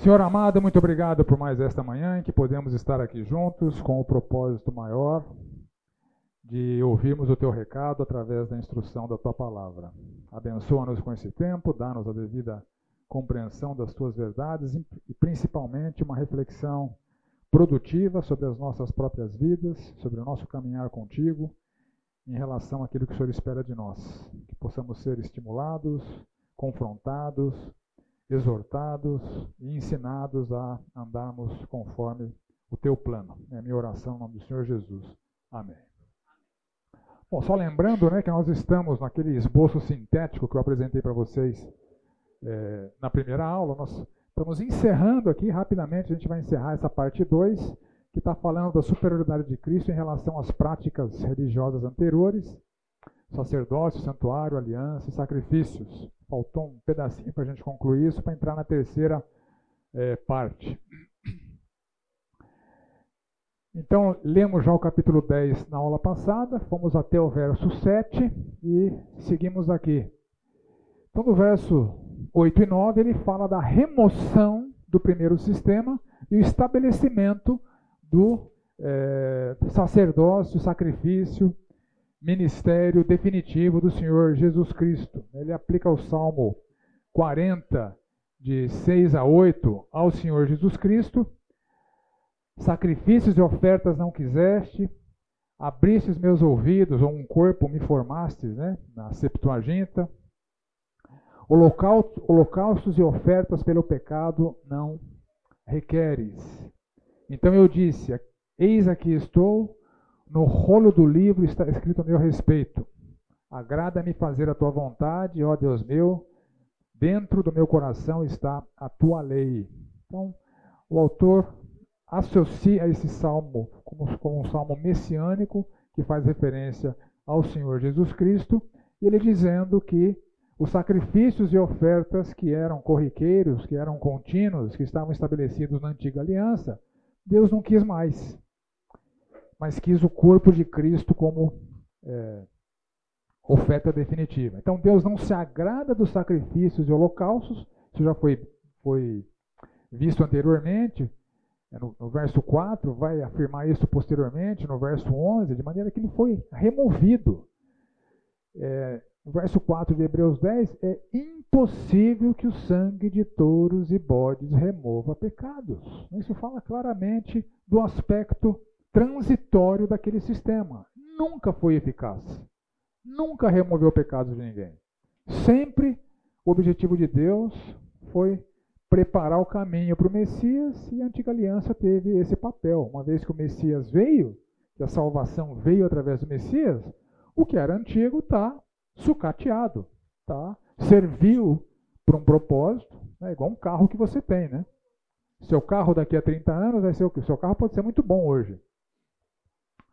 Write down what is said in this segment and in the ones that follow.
Senhor amado, muito obrigado por mais esta manhã em que podemos estar aqui juntos com o propósito maior de ouvirmos o teu recado através da instrução da tua palavra. Abençoa-nos com esse tempo, dá-nos a devida compreensão das tuas verdades e principalmente uma reflexão produtiva sobre as nossas próprias vidas, sobre o nosso caminhar contigo, em relação àquilo que o Senhor espera de nós. Que possamos ser estimulados, confrontados, exortados e ensinados a andarmos conforme o teu plano. É minha oração em nome do Senhor Jesus. Amém. Bom, só lembrando né, que nós estamos naquele esboço sintético que eu apresentei para vocês é, na primeira aula. Nós estamos encerrando aqui rapidamente, a gente vai encerrar essa parte 2, que está falando da superioridade de Cristo em relação às práticas religiosas anteriores, sacerdócio, santuário, aliança e sacrifícios. Faltou um pedacinho para a gente concluir isso, para entrar na terceira é, parte. Então, lemos já o capítulo 10 na aula passada, fomos até o verso 7 e seguimos aqui. Então, no verso 8 e 9, ele fala da remoção do primeiro sistema e o estabelecimento do é, sacerdócio, sacrifício ministério definitivo do Senhor Jesus Cristo. Ele aplica o Salmo 40, de 6 a 8, ao Senhor Jesus Cristo. Sacrifícios e ofertas não quiseste, abristes meus ouvidos, ou um corpo me formastes, né? na Septuaginta. Holocaustos e ofertas pelo pecado não requeres. Então eu disse: Eis aqui estou, no rolo do livro está escrito a meu respeito. Agrada-me fazer a tua vontade, ó Deus meu. Dentro do meu coração está a tua lei. Então, o autor associa esse salmo como, como um salmo messiânico que faz referência ao Senhor Jesus Cristo, ele dizendo que os sacrifícios e ofertas que eram corriqueiros, que eram contínuos, que estavam estabelecidos na antiga aliança, Deus não quis mais mas quis o corpo de Cristo como é, oferta definitiva. Então Deus não se agrada dos sacrifícios e holocaustos, isso já foi, foi visto anteriormente. É, no, no, verso 4, vai afirmar isso posteriormente, no verso 11, de maneira que ele foi removido. É, no verso 4 de Hebreus 10, é impossível que o sangue de touros e bodes remova pecados. Isso fala claramente do aspecto transitório daquele sistema. Nunca foi eficaz. Nunca removeu pecados de ninguém. Sempre o objetivo de Deus foi preparar o caminho para o Messias e a antiga aliança teve esse papel. Uma vez que o Messias veio, que a salvação veio através do Messias, o que era antigo está sucateado, tá? serviu para um propósito, é igual um carro que você tem, né? Seu carro daqui a 30 anos vai ser o que? Seu carro pode ser muito bom hoje,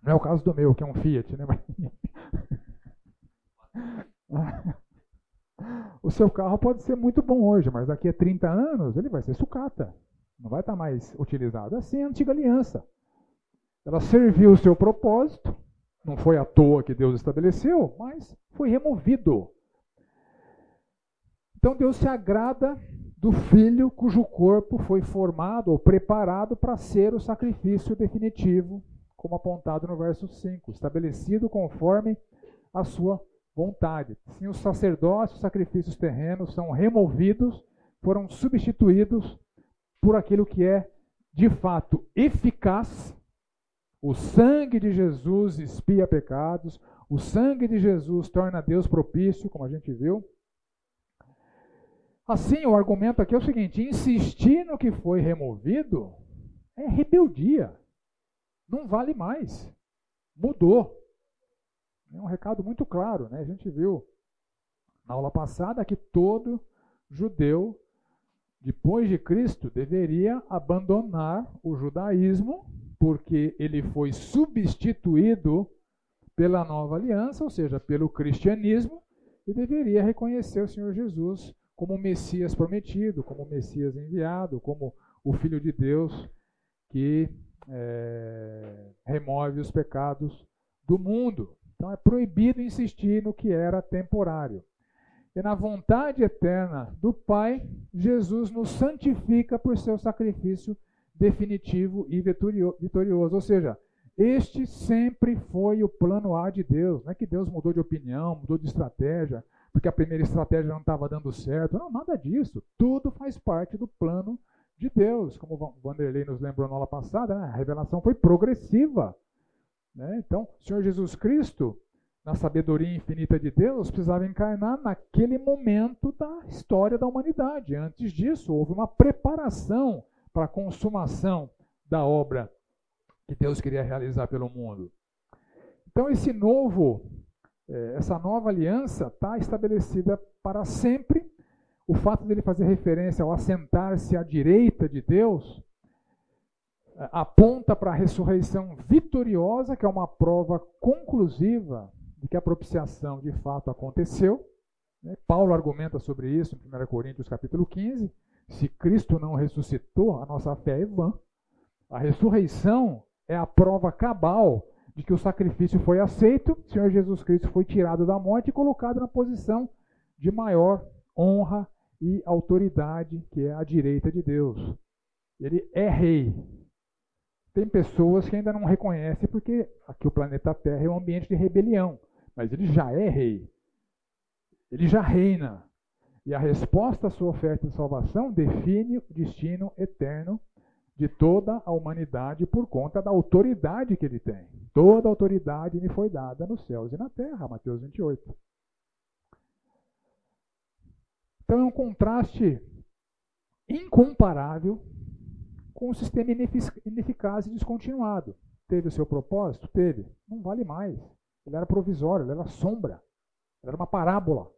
não é o caso do meu, que é um Fiat, né? o seu carro pode ser muito bom hoje, mas daqui a 30 anos ele vai ser sucata. Não vai estar mais utilizado. Assim é a antiga aliança. Ela serviu o seu propósito, não foi à toa que Deus estabeleceu, mas foi removido. Então Deus se agrada do filho cujo corpo foi formado ou preparado para ser o sacrifício definitivo como apontado no verso 5, estabelecido conforme a sua vontade. Sim, os sacerdócios, os sacrifícios terrenos são removidos, foram substituídos por aquilo que é de fato eficaz. O sangue de Jesus expia pecados, o sangue de Jesus torna Deus propício, como a gente viu. Assim, o argumento aqui é o seguinte: insistir no que foi removido é rebeldia não vale mais. Mudou. É um recado muito claro, né? A gente viu na aula passada que todo judeu depois de Cristo deveria abandonar o judaísmo, porque ele foi substituído pela nova aliança, ou seja, pelo cristianismo, e deveria reconhecer o Senhor Jesus como o Messias prometido, como o Messias enviado, como o Filho de Deus que é, remove os pecados do mundo. Então é proibido insistir no que era temporário. E na vontade eterna do Pai, Jesus nos santifica por seu sacrifício definitivo e vitorioso. Ou seja, este sempre foi o plano A de Deus. Não é que Deus mudou de opinião, mudou de estratégia, porque a primeira estratégia não estava dando certo. Não, nada disso. Tudo faz parte do plano de Deus. Como o Vanderlei nos lembrou na aula passada, né? a revelação foi progressiva. Né? Então, o Senhor Jesus Cristo, na sabedoria infinita de Deus, precisava encarnar naquele momento da história da humanidade. Antes disso, houve uma preparação para a consumação da obra que Deus queria realizar pelo mundo. Então, esse novo, é, essa nova aliança está estabelecida para sempre. O fato dele fazer referência ao assentar-se à direita de Deus é, aponta para a ressurreição vitoriosa, que é uma prova conclusiva de que a propiciação de fato aconteceu. Né? Paulo argumenta sobre isso em 1 Coríntios capítulo 15. Se Cristo não ressuscitou, a nossa fé é vã. A ressurreição é a prova cabal de que o sacrifício foi aceito, o Senhor Jesus Cristo foi tirado da morte e colocado na posição de maior honra e autoridade, que é a direita de Deus. Ele é rei. Tem pessoas que ainda não reconhecem porque aqui o planeta Terra é um ambiente de rebelião, mas ele já é rei. Ele já reina. E a resposta à sua oferta de salvação define o destino eterno de toda a humanidade por conta da autoridade que ele tem. Toda a autoridade me foi dada nos céus e na terra, Mateus 28. Então é um contraste incomparável com o sistema ineficaz e descontinuado. Teve o seu propósito? Teve. Não vale mais. Ele era provisório, ele era sombra. Ele era uma parábola.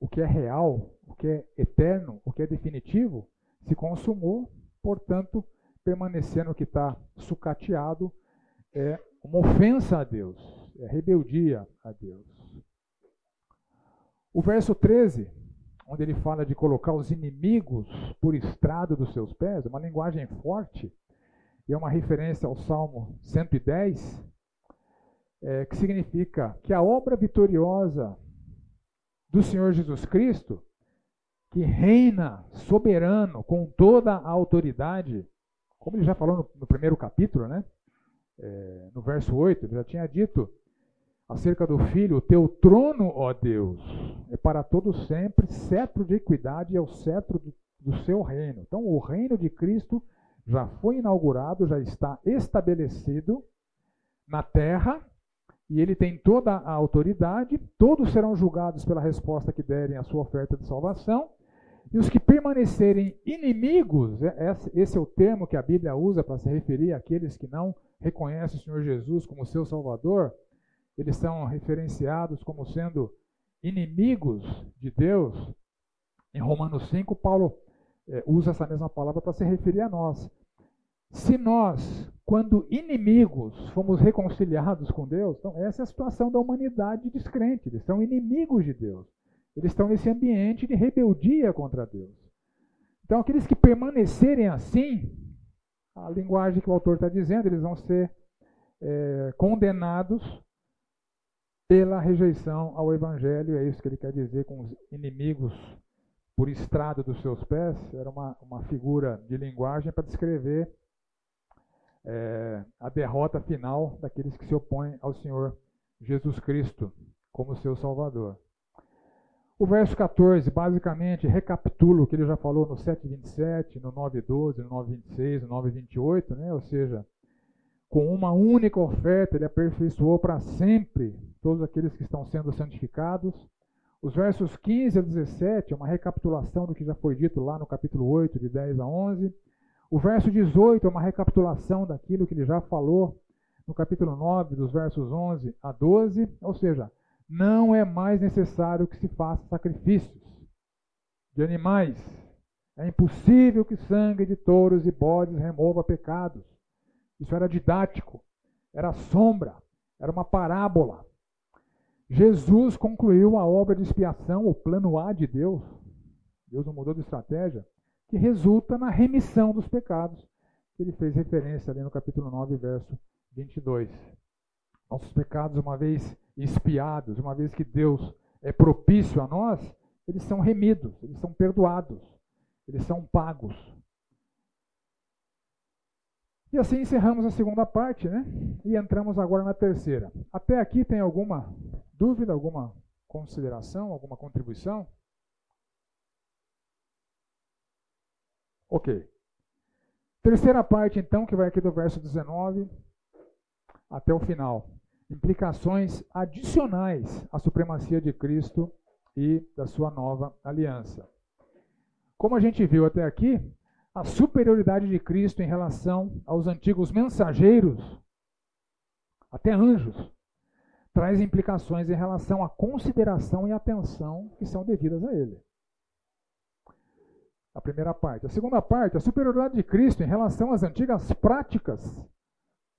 O que é real, o que é eterno, o que é definitivo, se consumou portanto, permanecer no que está sucateado é uma ofensa a Deus, é rebeldia a Deus. O verso 13, onde ele fala de colocar os inimigos por estrado dos seus pés, uma linguagem forte, e é uma referência ao Salmo 110, é, que significa que a obra vitoriosa do Senhor Jesus Cristo que reina soberano com toda a autoridade, como ele já falou no, no primeiro capítulo, né? É, no verso 8, ele já tinha dito acerca do filho: O teu trono, ó Deus, é para todo sempre, cetro de equidade é o cetro do, do seu reino. Então, o reino de Cristo já foi inaugurado, já está estabelecido na terra, e ele tem toda a autoridade, todos serão julgados pela resposta que derem à sua oferta de salvação, e os que permanecerem inimigos, é, esse é o termo que a Bíblia usa para se referir àqueles que não reconhecem o Senhor Jesus como seu Salvador, eles são referenciados como sendo inimigos de Deus. Em Romanos 5, Paulo é, usa essa mesma palavra para se referir a nós. Se nós, quando inimigos, fomos reconciliados com Deus, então essa é a situação da humanidade descrente, eles são inimigos de Deus. Eles estão nesse ambiente de rebeldia contra Deus. Então, aqueles que permanecerem assim, a linguagem que o autor está dizendo, eles vão ser é, condenados pela rejeição ao Evangelho. É isso que ele quer dizer com os inimigos por estrado dos seus pés. Era uma, uma figura de linguagem para descrever é, a derrota final daqueles que se opõem ao Senhor Jesus Cristo como seu Salvador. O verso 14, basicamente, recapitula o que ele já falou no 7,27, no 9,12, no 9,26, no 9,28, né? ou seja, com uma única oferta, ele aperfeiçoou para sempre todos aqueles que estão sendo santificados. Os versos 15 a 17 é uma recapitulação do que já foi dito lá no capítulo 8, de 10 a 11. O verso 18 é uma recapitulação daquilo que ele já falou no capítulo 9, dos versos 11 a 12. Ou seja, não é mais necessário que se faça sacrifícios de animais. É impossível que sangue de touros e bodes remova pecados. Isso era didático, era sombra, era uma parábola. Jesus concluiu a obra de expiação, o plano A de Deus. Deus não mudou de estratégia, que resulta na remissão dos pecados. Ele fez referência ali no capítulo 9, verso 22. Nossos pecados, uma vez expiados, uma vez que Deus é propício a nós, eles são remidos, eles são perdoados, eles são pagos. E assim encerramos a segunda parte, né? E entramos agora na terceira. Até aqui tem alguma dúvida, alguma consideração, alguma contribuição? Ok. Terceira parte, então, que vai aqui do verso 19 até o final. Implicações adicionais à supremacia de Cristo e da sua nova aliança. Como a gente viu até aqui, a superioridade de Cristo em relação aos antigos mensageiros, até anjos, traz implicações em relação à consideração e atenção que são devidas a ele. A primeira parte. A segunda parte, a superioridade de Cristo em relação às antigas práticas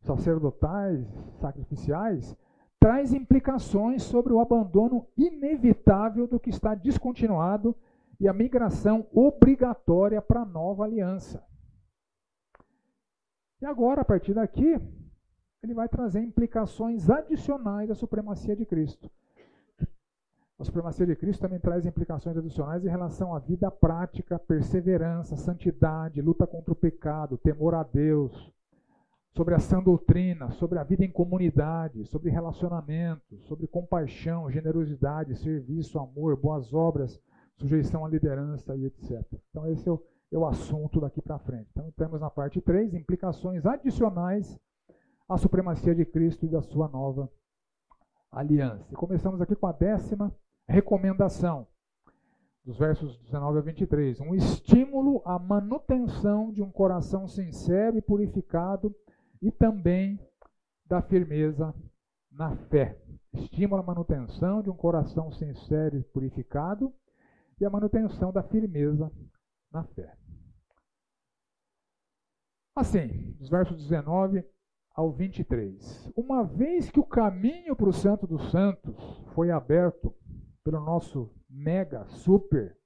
sacerdotais, sacrificiais, traz implicações sobre o abandono inevitável do que está descontinuado e a migração obrigatória para a nova aliança. E agora, a partir daqui, ele vai trazer implicações adicionais à supremacia de Cristo. A supremacia de Cristo também traz implicações adicionais em relação à vida prática, perseverança, santidade, luta contra o pecado, temor a Deus, sobre a sã doutrina, sobre a vida em comunidade, sobre relacionamento, sobre compaixão, generosidade, serviço, amor, boas obras, sujeição à liderança e etc. Então, esse é o, é o assunto daqui para frente. Então, temos na parte 3 implicações adicionais à supremacia de Cristo e da sua nova aliança. E começamos aqui com a décima recomendação, dos versos 19 a 23. Um estímulo à manutenção de um coração sincero e purificado e também da firmeza na fé. Estímulo à manutenção de um coração sincero e purificado e a manutenção da firmeza na fé. Assim, dos versos 19 ao 23. Uma vez que o caminho para o Santo dos Santos foi aberto pelo nosso mega, super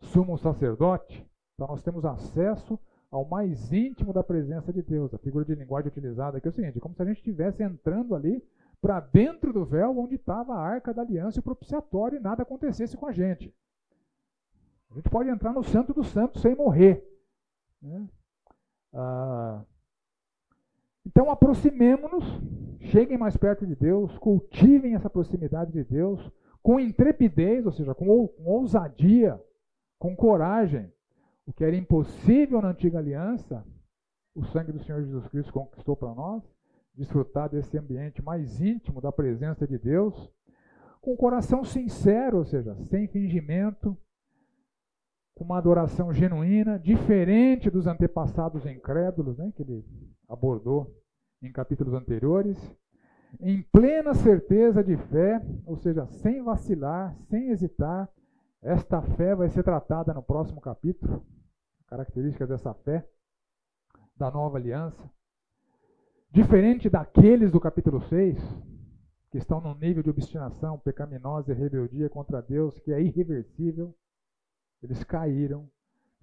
sumo sacerdote, então nós temos acesso ao mais íntimo da presença de Deus. A figura de linguagem utilizada aqui é o seguinte: como se a gente estivesse entrando ali para dentro do véu onde estava a arca da aliança e o propiciatório e nada acontecesse com a gente. A gente pode entrar no Santo dos Santos sem morrer. Né? Ah, então aproximemo-nos, cheguem mais perto de Deus, cultivem essa proximidade de Deus com intrepidez, ou seja, com, ousadia, com coragem. O que era impossível na antiga aliança, o sangue do Senhor Jesus Cristo conquistou para nós, desfrutar desse ambiente mais íntimo da presença de Deus, com coração sincero, ou seja, sem fingimento, com uma adoração genuína, diferente dos antepassados incrédulos, né, que ele abordou em capítulos anteriores, em plena certeza de fé, ou seja, sem vacilar, sem hesitar. Esta fé vai ser tratada no próximo capítulo, características dessa fé, da nova aliança. Diferente daqueles do capítulo 6, que estão num nível de obstinação pecaminosa e rebeldia contra Deus que é irreversível, eles caíram,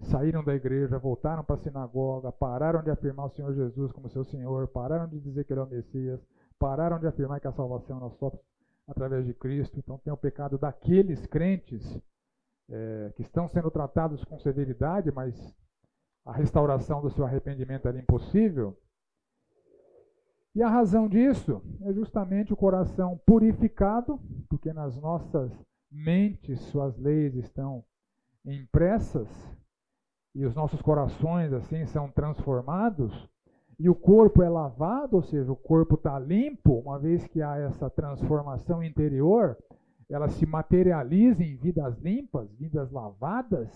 saíram da igreja, voltaram para a sinagoga, pararam de afirmar o Senhor Jesus como seu Senhor, pararam de dizer que ele é o Messias, pararam de afirmar que a salvação nós só através de Cristo. Então tem o pecado daqueles crentes é, que estão sendo tratados com severidade, mas a restauração do seu arrependimento era impossível. E a razão disso é justamente o coração purificado, porque nas nossas mentes suas leis estão impressas e os nossos corações assim são transformados e o corpo é lavado, ou seja, o corpo está limpo, uma vez que há essa transformação interior, ela se materializa em vidas limpas, vidas lavadas.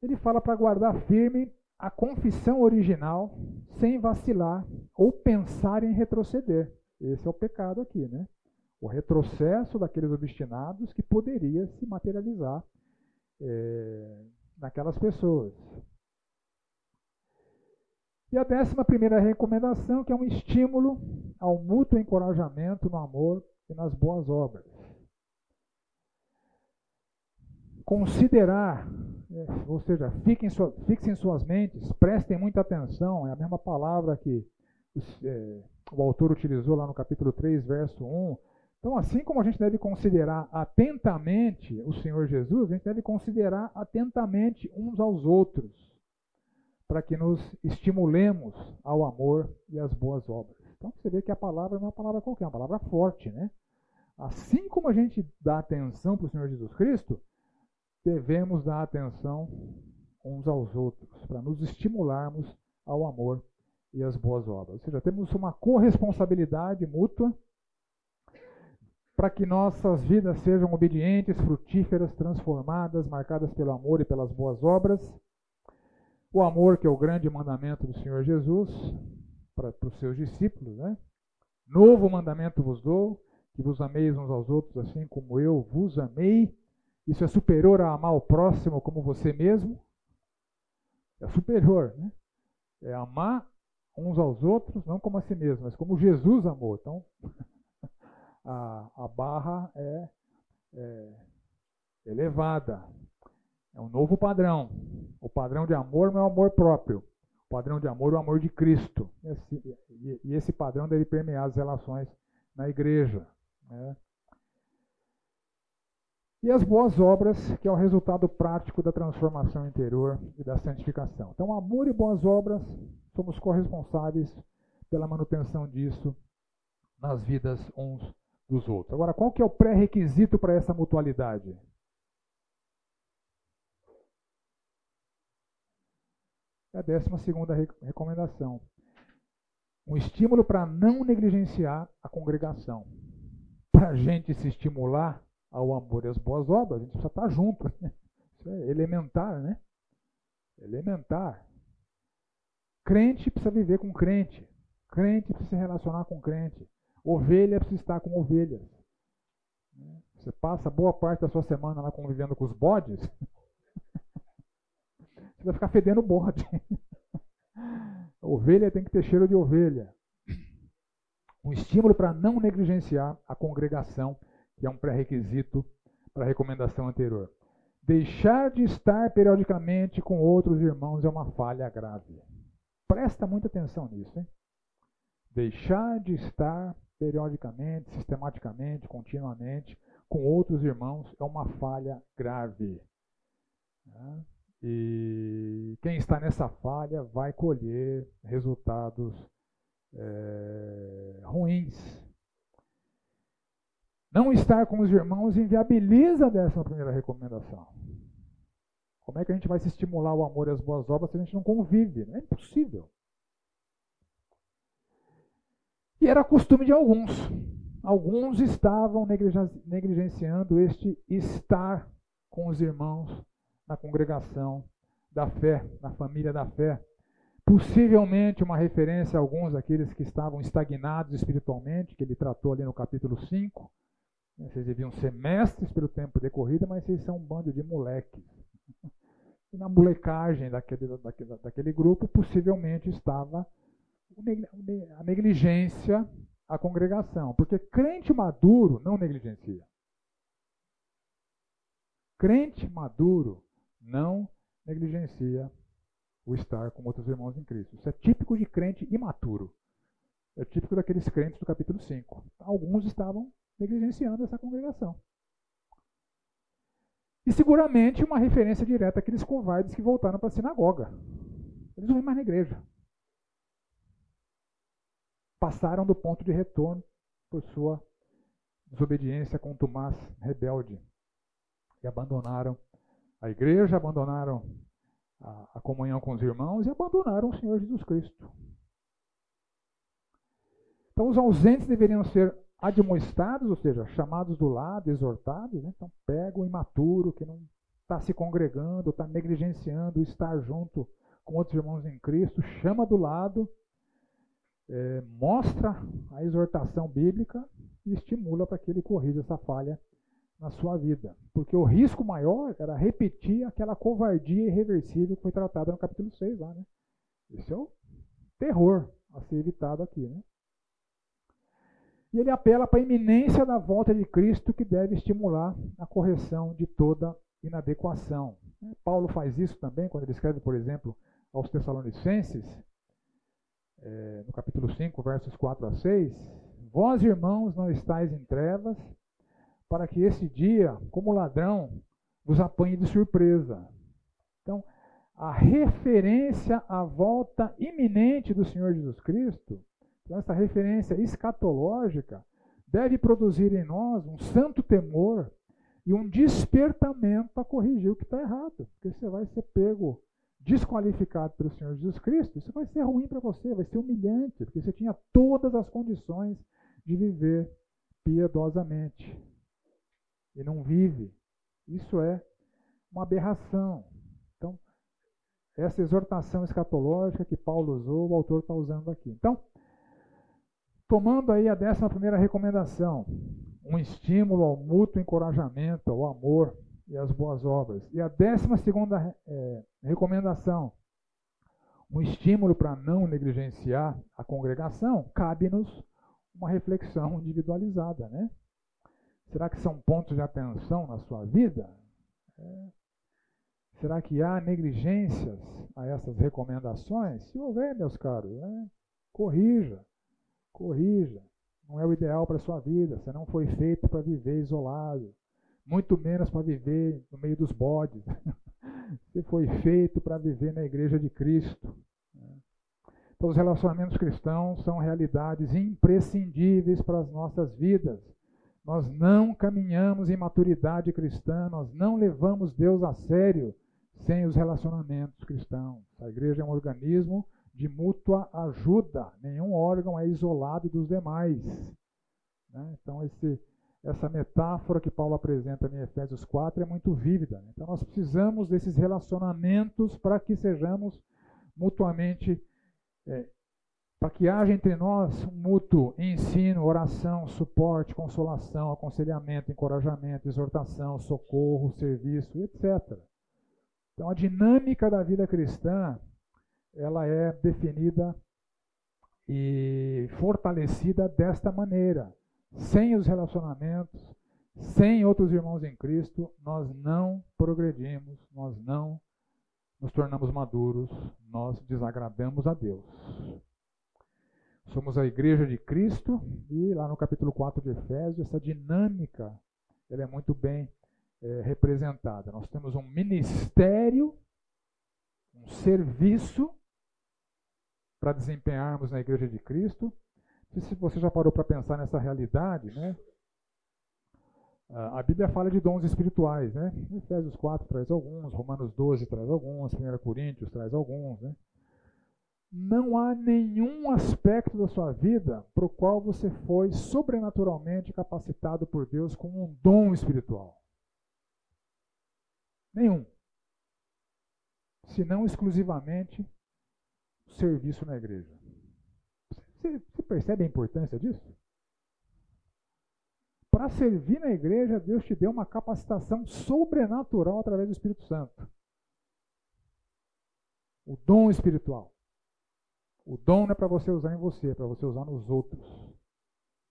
Ele fala para guardar firme a confissão original, sem vacilar ou pensar em retroceder. Esse é o pecado aqui, né? o retrocesso daqueles obstinados que poderia se materializar é, naquelas pessoas. E a décima primeira recomendação, que é um estímulo ao mútuo encorajamento no amor e nas boas obras. Considerar, é, ou seja, fiquem, fixem suas mentes, prestem muita atenção, é a mesma palavra que é, o autor utilizou lá no capítulo 3, verso 1, Então, assim como a gente deve considerar atentamente o Senhor Jesus, a gente deve considerar atentamente uns aos outros, para que nos estimulemos ao amor e às boas obras. Então, você vê que a palavra não é uma palavra qualquer, é uma palavra forte, né? Assim como a gente dá atenção para o Senhor Jesus Cristo, devemos dar atenção uns aos outros, para nos estimularmos ao amor e às boas obras. Ou seja, temos uma corresponsabilidade mútua para que nossas vidas sejam obedientes, frutíferas, transformadas, marcadas pelo amor e pelas boas obras. O amor, que é o grande mandamento do Senhor Jesus para, para os seus discípulos. Né? Novo mandamento vos dou, que vos ameis uns aos outros, assim como eu vos amei. Isso é superior a amar o próximo como você mesmo? É superior, né? É amar uns aos outros, não como a si mesmo, mas como Jesus amou. Então, a, a barra é, é elevada. É um novo padrão. O padrão de amor não é o amor próprio. O padrão de amor é o amor de Cristo. Esse, e, e, esse padrão deve permear as relações na igreja. Né? E as boas obras, que é o resultado prático da transformação interior e da santificação. Então, amor e boas obras, somos corresponsáveis pela manutenção disso nas vidas uns dos outros. Agora, qual que é o pré-requisito para essa mutualidade? É a décima segunda recomendação. Um estímulo para não negligenciar a congregação. Para a gente se estimular ao amor e às boas obras, a gente precisa estar junto. Né? Isso é elementar, né? Elementar. Crente precisa viver com crente. Crente precisa se relacionar com crente. Ovelha precisa estar com ovelhas. Você passa boa parte da sua semana lá convivendo com os bodes, você vai ficar fedendo bode. Ovelha tem que ter cheiro de ovelha. Um estímulo para não negligenciar a congregação, que é um pré-requisito para a recomendação anterior. Deixar de estar periodicamente com outros irmãos é uma falha grave. Presta muita atenção nisso, hein? Deixar de estar periodicamente, sistematicamente, continuamente, com outros irmãos, é uma falha grave. Né? E quem está nessa falha vai colher resultados é, ruins. Não estar com os irmãos inviabiliza a décima primeira recomendação. Como é que a gente vai se estimular o amor e as boas obras se a gente não convive? É impossível. E era costume de alguns. Alguns estavam negligenciando este estar com os irmãos na congregação da fé, na família da fé. Possivelmente uma referência a alguns daqueles que estavam estagnados espiritualmente, que ele tratou ali no capítulo 5. Vocês deviam ser mestres pelo tempo decorrido, mas vocês são um bando de moleques. E na molecagem daquele, daquele, daquele grupo, possivelmente estava a negligência à congregação. Porque crente maduro não negligencia. Crente maduro não negligencia o estar com outros irmãos em Cristo. Isso é típico de crente imaturo. É típico daqueles crentes do capítulo 5. Alguns estavam negligenciando essa congregação. E seguramente uma referência direta àqueles covardes que voltaram para a sinagoga. Eles não vêm mais na igreja passaram do ponto de retorno por sua desobediência contumaz, rebelde. E abandonaram a igreja, abandonaram a, a comunhão com os irmãos e abandonaram o Senhor Jesus Cristo. Então, os ausentes deveriam ser admoestados, ou seja, chamados do lado, exortados. Né? Então, pega o imaturo que não está se congregando, está negligenciando estar junto com outros irmãos em Cristo, chama do lado é, mostra a exortação bíblica e estimula para que ele corrija essa falha na sua vida. Porque o risco maior era repetir aquela covardia irreversível que foi tratada no capítulo 6 lá. Né? Esse é o terror a ser evitado aqui. Né? E ele apela para a iminência da volta de Cristo que deve estimular a correção de toda inadequação. Paulo faz isso também quando ele escreve, por exemplo, aos Tessalonicenses, é, no capítulo 5, versos 4 a 6, Vós, irmãos, não estáis em trevas, para que esse dia, como ladrão, vos apanhe de surpresa. Então, a referência à volta iminente do Senhor Jesus Cristo, então essa referência escatológica, deve produzir em nós um santo temor e um despertamento a corrigir o que está errado. Porque você vai ser pego, desqualificado pelo Senhor Jesus Cristo, isso vai ser ruim para você, vai ser humilhante, porque você tinha todas as condições de viver piedosamente. E não vive. Isso é uma aberração. Então, essa exortação escatológica que Paulo usou, o autor está usando aqui. Então, tomando aí a décima primeira recomendação, um estímulo ao mútuo encorajamento, ao amor e às boas obras. E a décima segunda é, recomendação, um estímulo para não negligenciar a congregação, cabe-nos uma reflexão individualizada, né? Será que são pontos de atenção na sua vida? É. Será que há negligências a essas recomendações? Se houver, meus caros, né? corrija, corrija. Não é o ideal para a sua vida. Você não foi feito para viver isolado, muito menos para viver no meio dos bodes. Você foi feito para viver na igreja de Cristo. Então, os relacionamentos cristãos são realidades imprescindíveis para as nossas vidas. Nós não caminhamos em maturidade cristã, nós não levamos Deus a sério sem os relacionamentos cristãos. A igreja é um organismo de mútua ajuda, nenhum órgão é isolado dos demais. Né? Então, esse, essa metáfora que Paulo apresenta em Efésios 4 é muito vívida. Né? Então, nós precisamos desses relacionamentos para que sejamos mutuamente é, para que haja entre nós um mútuo ensino, oração, suporte, consolação, aconselhamento, encorajamento, exortação, socorro, serviço, etc. Então a dinâmica da vida cristã, ela é definida e fortalecida desta maneira. Sem os relacionamentos, sem outros irmãos em Cristo, nós não progredimos, nós não nos tornamos maduros, nós desagradamos a Deus. Somos a igreja de Cristo e lá no capítulo 4 de Efésios, essa dinâmica ela é muito bem é, representada. Nós temos um ministério, um serviço para desempenharmos na igreja de Cristo. Se você já parou para pensar nessa realidade, né? A Bíblia fala de dons espirituais, né? Efésios 4 traz alguns, Romanos 12 traz alguns, 1 Coríntios traz alguns, né? não há nenhum aspecto da sua vida para o qual você foi sobrenaturalmente capacitado por Deus com um dom espiritual. Nenhum. Se não exclusivamente o serviço na igreja. Você, você percebe a importância disso? Para servir na igreja, Deus te deu uma capacitação sobrenatural através do Espírito Santo. O dom espiritual. O dom não é para você usar em você, é para você usar nos outros.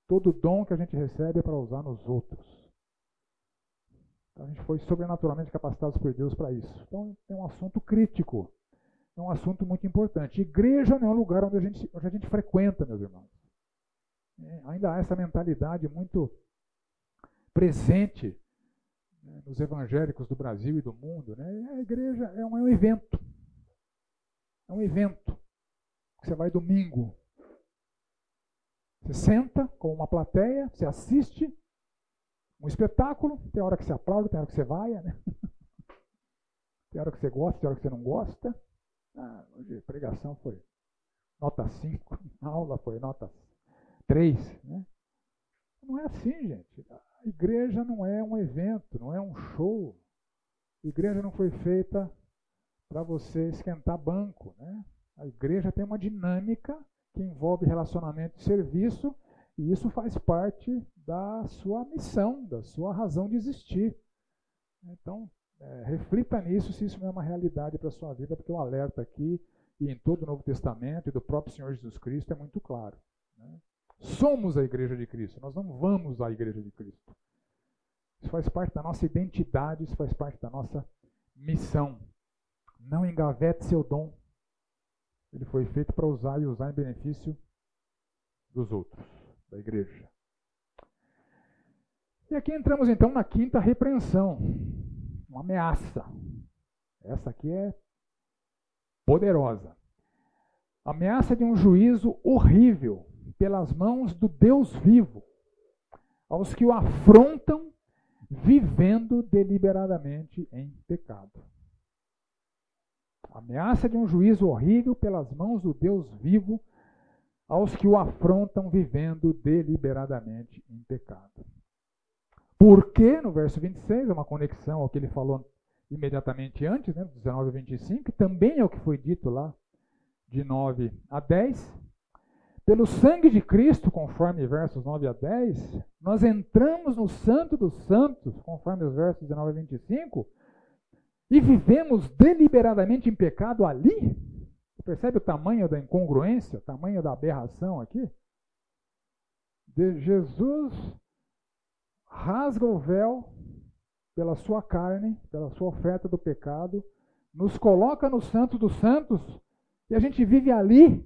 Todo dom que a gente recebe é para usar nos outros. Então, a gente foi sobrenaturalmente capacitados por Deus para isso. Então é um assunto crítico. É um assunto muito importante. Igreja não é um lugar onde a gente, onde a gente frequenta, meus irmãos. É, ainda há essa mentalidade muito presente né, nos evangélicos do Brasil e do mundo. Né? A igreja é um, é um evento. É um evento. Você vai domingo. Você senta com uma plateia, você assiste um espetáculo, tem hora que você aplaude, tem hora que você vai, né? Tem hora que você gosta, tem hora que você não gosta. Ah, hoje a pregação foi nota 5, a aula foi nota 3. Né? Não é assim, gente. A igreja não é um evento, não é um show. A igreja não foi feita para você esquentar banco. Né? A igreja tem uma dinâmica que envolve relacionamento e serviço, e isso faz parte da sua missão, da sua razão de existir. Então, é, reflita nisso se isso não é uma realidade para a sua vida, porque o alerta aqui e em todo o Novo Testamento e do próprio Senhor Jesus Cristo é muito claro. Né? Somos a igreja de Cristo, nós não vamos à igreja de Cristo. Isso faz parte da nossa identidade, isso faz parte da nossa missão. Não engavete seu dom. Ele foi feito para usar e usar em benefício dos outros, da igreja. E aqui entramos então na quinta repreensão, uma ameaça. Essa aqui é poderosa. Ameaça de um juízo horrível pelas mãos do Deus vivo, aos que o afrontam vivendo deliberadamente em pecado. Ameaça de um juízo horrível pelas mãos do Deus vivo aos que o afrontam vivendo deliberadamente em pecado. Porque, no verso 26, é uma conexão ao que ele falou imediatamente antes, né, 19 a 25, também é o que foi dito lá de 9 a 10. Pelo sangue de Cristo, conforme versos 9 a 10, nós entramos no Santo dos Santos, conforme os versos 19 a 25, e vivemos deliberadamente em pecado ali. Você percebe o tamanho da incongruência, o tamanho da aberração aqui? De Jesus rasga o véu pela sua carne, pela sua oferta do pecado, nos coloca no Santo dos Santos e a gente vive ali,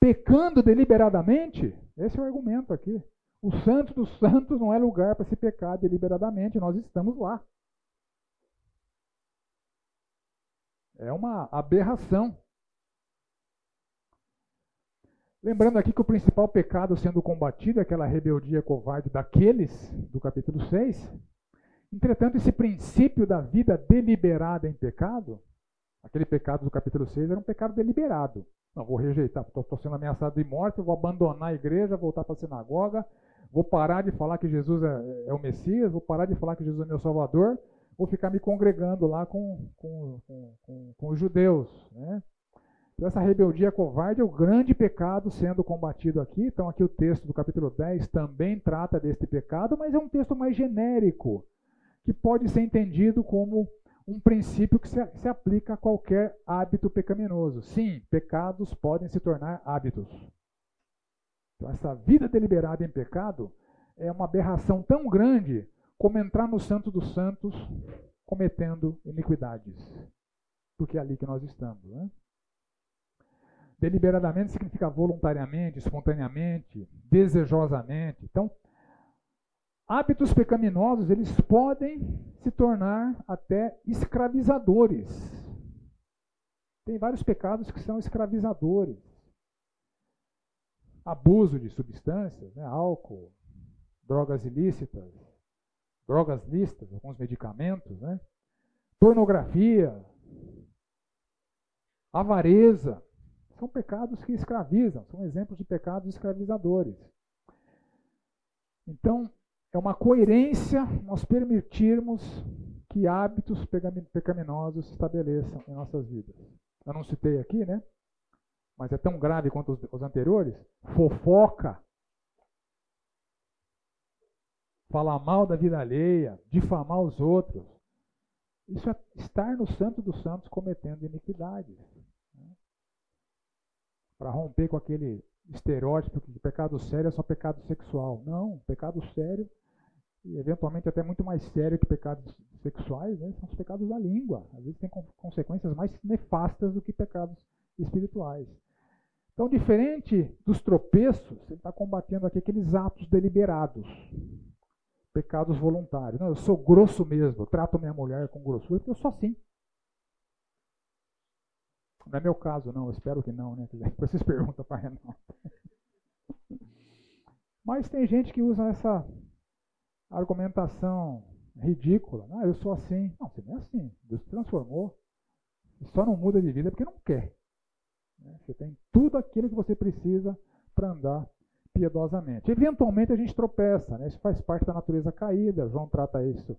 pecando deliberadamente. Esse é o argumento aqui. O Santo dos Santos não é lugar para se pecar deliberadamente, nós estamos lá. É uma aberração. Lembrando aqui que o principal pecado sendo combatido é aquela rebeldia covarde daqueles, do capítulo 6. Entretanto, esse princípio da vida deliberada em pecado, aquele pecado do capítulo 6 era um pecado deliberado. Não, vou rejeitar, estou sendo ameaçado de morte, vou abandonar a igreja, voltar para a sinagoga, vou parar de falar que Jesus é, é, o Messias, vou parar de falar que Jesus é meu Salvador, vou ficar me congregando lá com, com, com, com os judeus. Né? Então, essa rebeldia covarde é o grande pecado sendo combatido aqui. Então, aqui o texto do capítulo 10 também trata deste pecado, mas é um texto mais genérico, que pode ser entendido como um princípio que se, se aplica a qualquer hábito pecaminoso. Sim, pecados podem se tornar hábitos. Então, essa vida deliberada em pecado é uma aberração tão grande como entrar no Santo dos Santos cometendo iniquidades. Porque é ali que nós estamos. Né? Deliberadamente significa voluntariamente, espontaneamente, desejosamente. Então, hábitos pecaminosos, eles podem se tornar até escravizadores. Tem vários pecados que são escravizadores. Abuso de substâncias, né, álcool, drogas ilícitas, drogas listas, alguns medicamentos, né? pornografia, avareza, são pecados que escravizam, são exemplos de pecados escravizadores. Então, é uma coerência nós permitirmos que hábitos pecaminosos se estabeleçam em nossas vidas. Eu não citei aqui, né? Mas é tão grave quanto os anteriores. Fofoca, falar mal da vida alheia, difamar os outros. Isso é estar no santo dos santos cometendo iniquidades. Para romper com aquele estereótipo que pecado sério é só pecado sexual. Não, pecado sério, e eventualmente até muito mais sério que pecados sexuais, né, são os pecados da língua. Às vezes tem consequências mais nefastas do que pecados espirituais. Então, diferente dos tropeços, ele está combatendo aqui aqueles atos deliberados pecados voluntários. Não, eu sou grosso mesmo, trato minha mulher com grossura, porque eu sou assim. Não é meu caso, não, eu espero que não, né? Depois vocês perguntam para Renato. Mas tem gente que usa essa argumentação ridícula. Ah, eu sou assim. Não, você não é assim. Deus transformou. Você só não muda de vida porque não quer. Né? Você tem tudo aquilo que você precisa para andar piedosamente. Eventualmente a gente tropeça, né? isso faz parte da natureza caída. João trata isso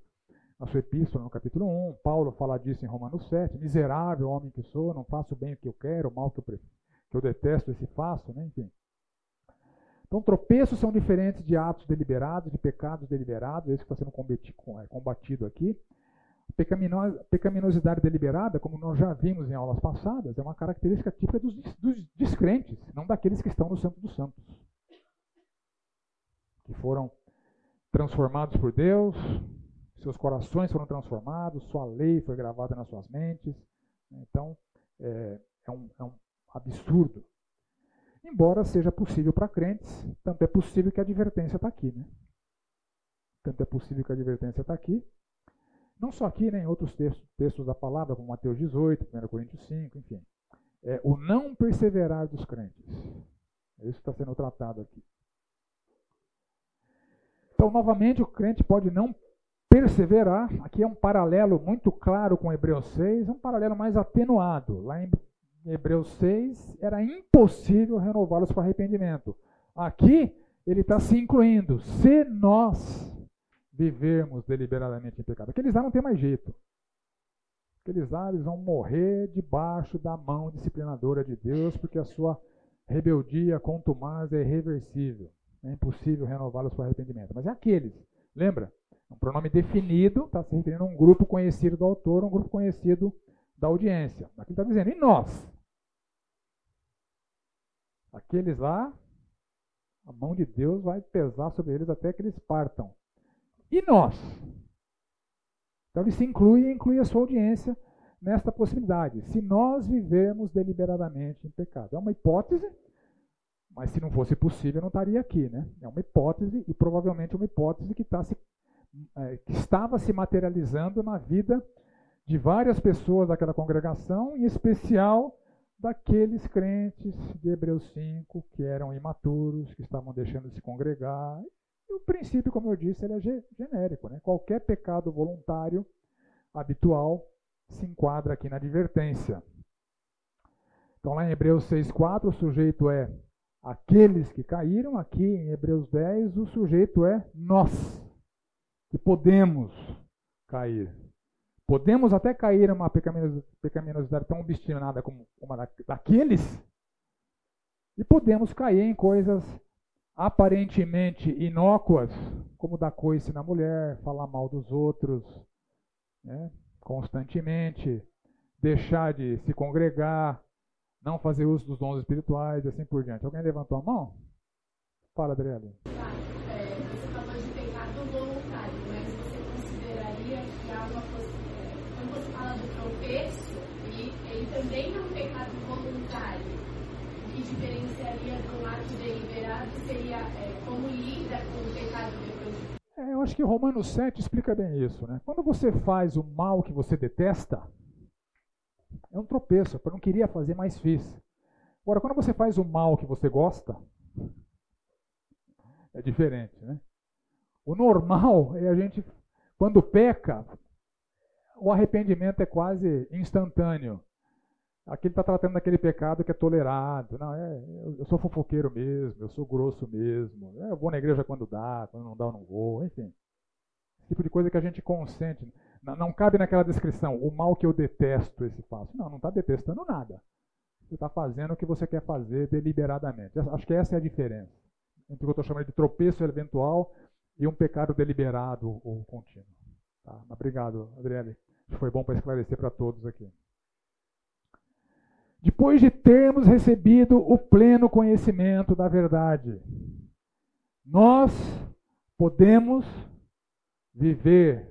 na sua epístola, no capítulo 1. Paulo fala disso em Romanos 7. Miserável homem que sou, não faço bem o que eu quero, o mal que eu, que eu detesto, esse faço, né? enfim. Então, tropeços são diferentes de atos deliberados, de pecados deliberados, esse que está sendo é, combatido aqui. Pecaminosidade deliberada, como nós já vimos em aulas passadas, é uma característica típica dos, dos descrentes, não daqueles que estão no Santo dos Santos que foram transformados por Deus, seus corações foram transformados, sua lei foi gravada nas suas mentes. Então, é, é, um, é um absurdo. embora seja possível para crentes, tanto é possível que a advertência está aqui. Né? Tanto é possível que a advertência está aqui. Não só aqui, né, em outros textos, textos da palavra, como Mateus 18, 1 Coríntios 5, enfim. É o não perseverar dos crentes. É isso que está sendo tratado aqui. Então, novamente, o crente pode não perseverar. Aqui é um paralelo muito claro com Hebreus 6, um paralelo mais atenuado. Lá em Hebreus 6, era impossível renová-los para arrependimento. Aqui, ele está se incluindo. Se nós vivermos deliberadamente em pecado. Aqueles lá não tem mais jeito. Aqueles lá eles vão morrer debaixo da mão disciplinadora de Deus, porque a sua rebeldia contumaz é irreversível. É impossível renová-los para arrependimento. Mas é aqueles, lembra? Um pronome definido, está se referindo a um grupo conhecido do autor, um grupo conhecido da audiência. Aqui está dizendo, e nós? Aqueles lá, a mão de Deus vai pesar sobre eles até que eles partam. E nós? Então ele se inclui e inclui a sua audiência nesta possibilidade. Se nós vivermos deliberadamente em pecado. É uma hipótese, mas se não fosse possível, não estaria aqui. Né? É uma hipótese e provavelmente uma hipótese que, tá se, é, que estava se materializando na vida de várias pessoas daquela congregação, em especial daqueles crentes de Hebreus 5 que eram imaturos, que estavam deixando de se congregar e o princípio, como eu disse, ele é genérico. Né? Qualquer pecado voluntário habitual se enquadra aqui na advertência. Então, lá em Hebreus 6,4, o sujeito é aqueles que caíram. Aqui em Hebreus 10, o sujeito é nós, que podemos cair. Podemos até cair em uma pecaminosidade tão obstinada como uma daqueles, e podemos cair em coisas aparentemente inócuas, como dar coice na mulher, falar mal dos outros né, constantemente, deixar de se congregar, não fazer uso dos dons espirituais e assim por diante. Alguém levantou a mão? Fala, Adriele. É, você falou de pecado voluntário, mas você consideraria que há uma possibilidade. Quando você fala do tropeço, ele, ele também é um pecado voluntário que diferenciaria um ato deliberado seria é, como lida com o pecado depois de. É, eu acho que Romanos 7 explica bem isso. Né? Quando você faz o mal que você detesta, é um tropeço, eu não queria fazer, mas fiz. Agora, quando você faz o mal que você gosta, é diferente. Né? O normal é a gente, quando peca, o arrependimento é quase instantâneo. Aqui ele está tratando daquele pecado que é tolerado. Não, é, eu sou fofoqueiro mesmo, eu sou grosso mesmo. É, eu vou na igreja quando dá, quando não dá eu não vou, enfim. Esse tipo de coisa que a gente consente. Não, não cabe naquela descrição, o mal que eu detesto esse faço. Não, não está detestando nada. Você está fazendo o que você quer fazer deliberadamente. Acho que essa é a diferença entre o que eu estou chamando de tropeço eventual e um pecado deliberado ou contínuo. Tá? Obrigado, Adriele. Foi bom para esclarecer para todos aqui. Depois de termos recebido o pleno conhecimento da verdade, nós podemos viver,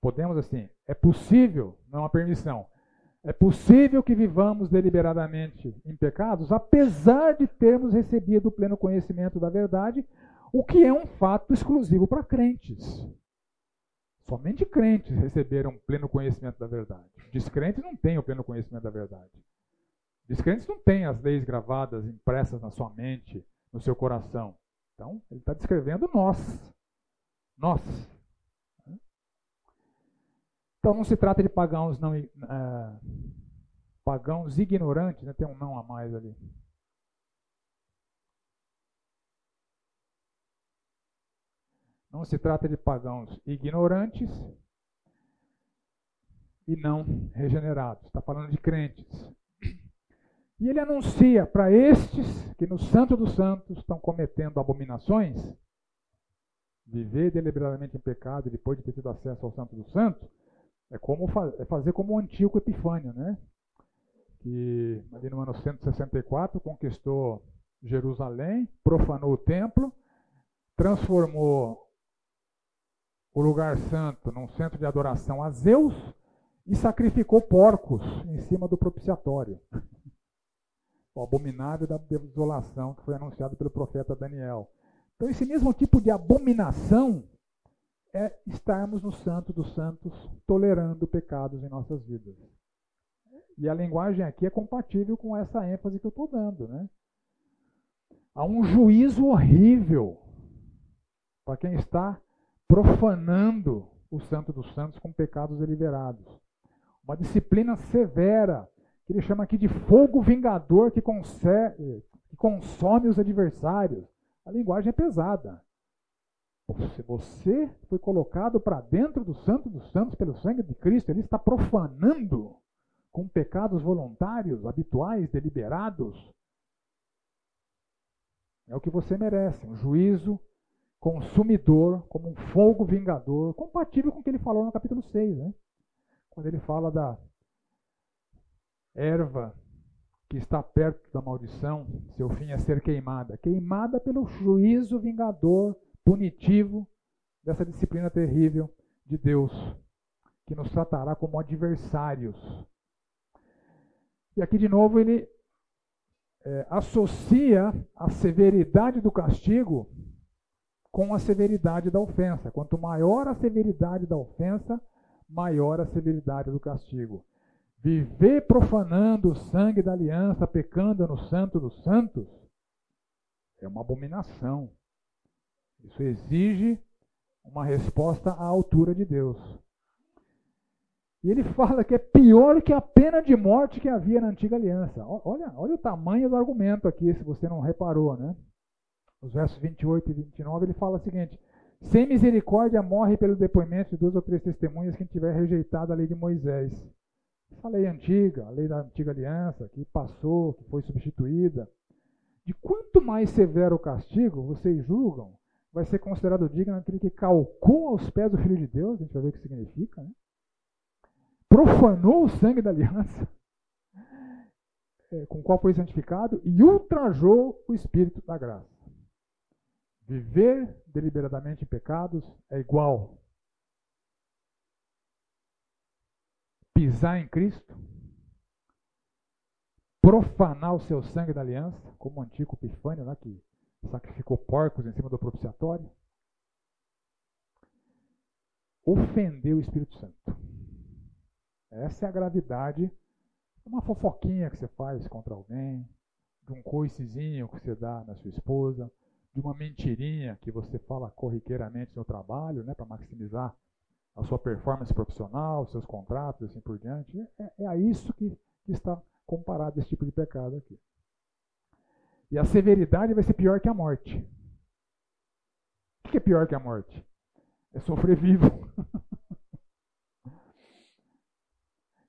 podemos assim, é possível, não é uma permissão, é possível que vivamos deliberadamente em pecados, apesar de termos recebido o pleno conhecimento da verdade, o que é um fato exclusivo para crentes. Somente crentes receberam pleno conhecimento da verdade. Descrentes não têm o pleno conhecimento da verdade. Descrentes não têm as leis gravadas, impressas na sua mente, no seu coração. Então, ele está descrevendo nós. Nós. Então, não se trata de pagãos não é, pagãos ignorantes, né? tem um não a mais ali. Não se trata de pagãos ignorantes e não regenerados. Está falando de crentes. E ele anuncia para estes que no Santo dos Santos estão cometendo abominações, viver deliberadamente em pecado depois de ter tido acesso ao Santo dos Santos, é como é fazer como o Antíoco Epifânio, né? que ali no ano 164 conquistou Jerusalém, profanou o templo, transformou o lugar santo num centro de adoração a Zeus e sacrificou porcos em cima do propiciatório. o abominável da desolação que foi anunciado pelo profeta Daniel. Então, esse mesmo tipo de abominação é estarmos no Santo dos Santos tolerando pecados em nossas vidas. E a linguagem aqui é compatível com essa ênfase que eu estou dando. Né? Há um juízo horrível para quem está profanando o Santo dos Santos com pecados deliberados. Uma disciplina severa, que ele chama aqui de fogo vingador que, que consome os adversários. A linguagem é pesada. Se você foi colocado para dentro do Santo dos Santos pelo sangue de Cristo, ele está profanando com pecados voluntários, habituais, deliberados. É o que você merece, um juízo consumidor, como um fogo vingador, compatível com o que ele falou no capítulo 6, né? Quando ele fala da erva que está perto da maldição, seu fim é ser queimada. Queimada pelo juízo vingador, punitivo dessa disciplina terrível de Deus, que nos tratará como adversários. E aqui de novo ele é, associa a severidade do castigo com a severidade da ofensa. Quanto maior a severidade da ofensa, maior a severidade do castigo. Viver profanando o sangue da aliança, pecando no santo dos santos, é uma abominação. Isso exige uma resposta à altura de Deus. E ele fala que é pior que a pena de morte que havia na antiga aliança. Olha, olha o tamanho do argumento aqui, se você não reparou, né? Os versos 28 e 29, ele fala o seguinte: Sem misericórdia morre pelo depoimento de duas ou três testemunhas quem tiver rejeitado a lei de Moisés. Essa lei antiga, a lei da antiga aliança, que passou, que foi substituída. De quanto mais severo o castigo, vocês julgam, vai ser considerado digno aquele que calcou aos pés do Filho de Deus, a gente vai ver o que significa, né? profanou o sangue da aliança, é, com o qual foi santificado, e ultrajou o Espírito da graça. Viver deliberadamente em pecados é igual pisar em Cristo, profanar o seu sangue da aliança, como o antigo Epifânio, né, que sacrificou porcos em cima do propiciatório, ofender o Espírito Santo. Essa é a gravidade uma fofoquinha que você faz contra alguém, de um coicezinho que você dá na sua esposa, de uma mentirinha que você fala corriqueiramente no trabalho, né, para maximizar a sua performance profissional, seus contratos e assim por diante. É, é a isso que, que está comparado esse tipo de pecado aqui. E a severidade vai ser pior que a morte. O que é pior que a morte? É sofrer vivo.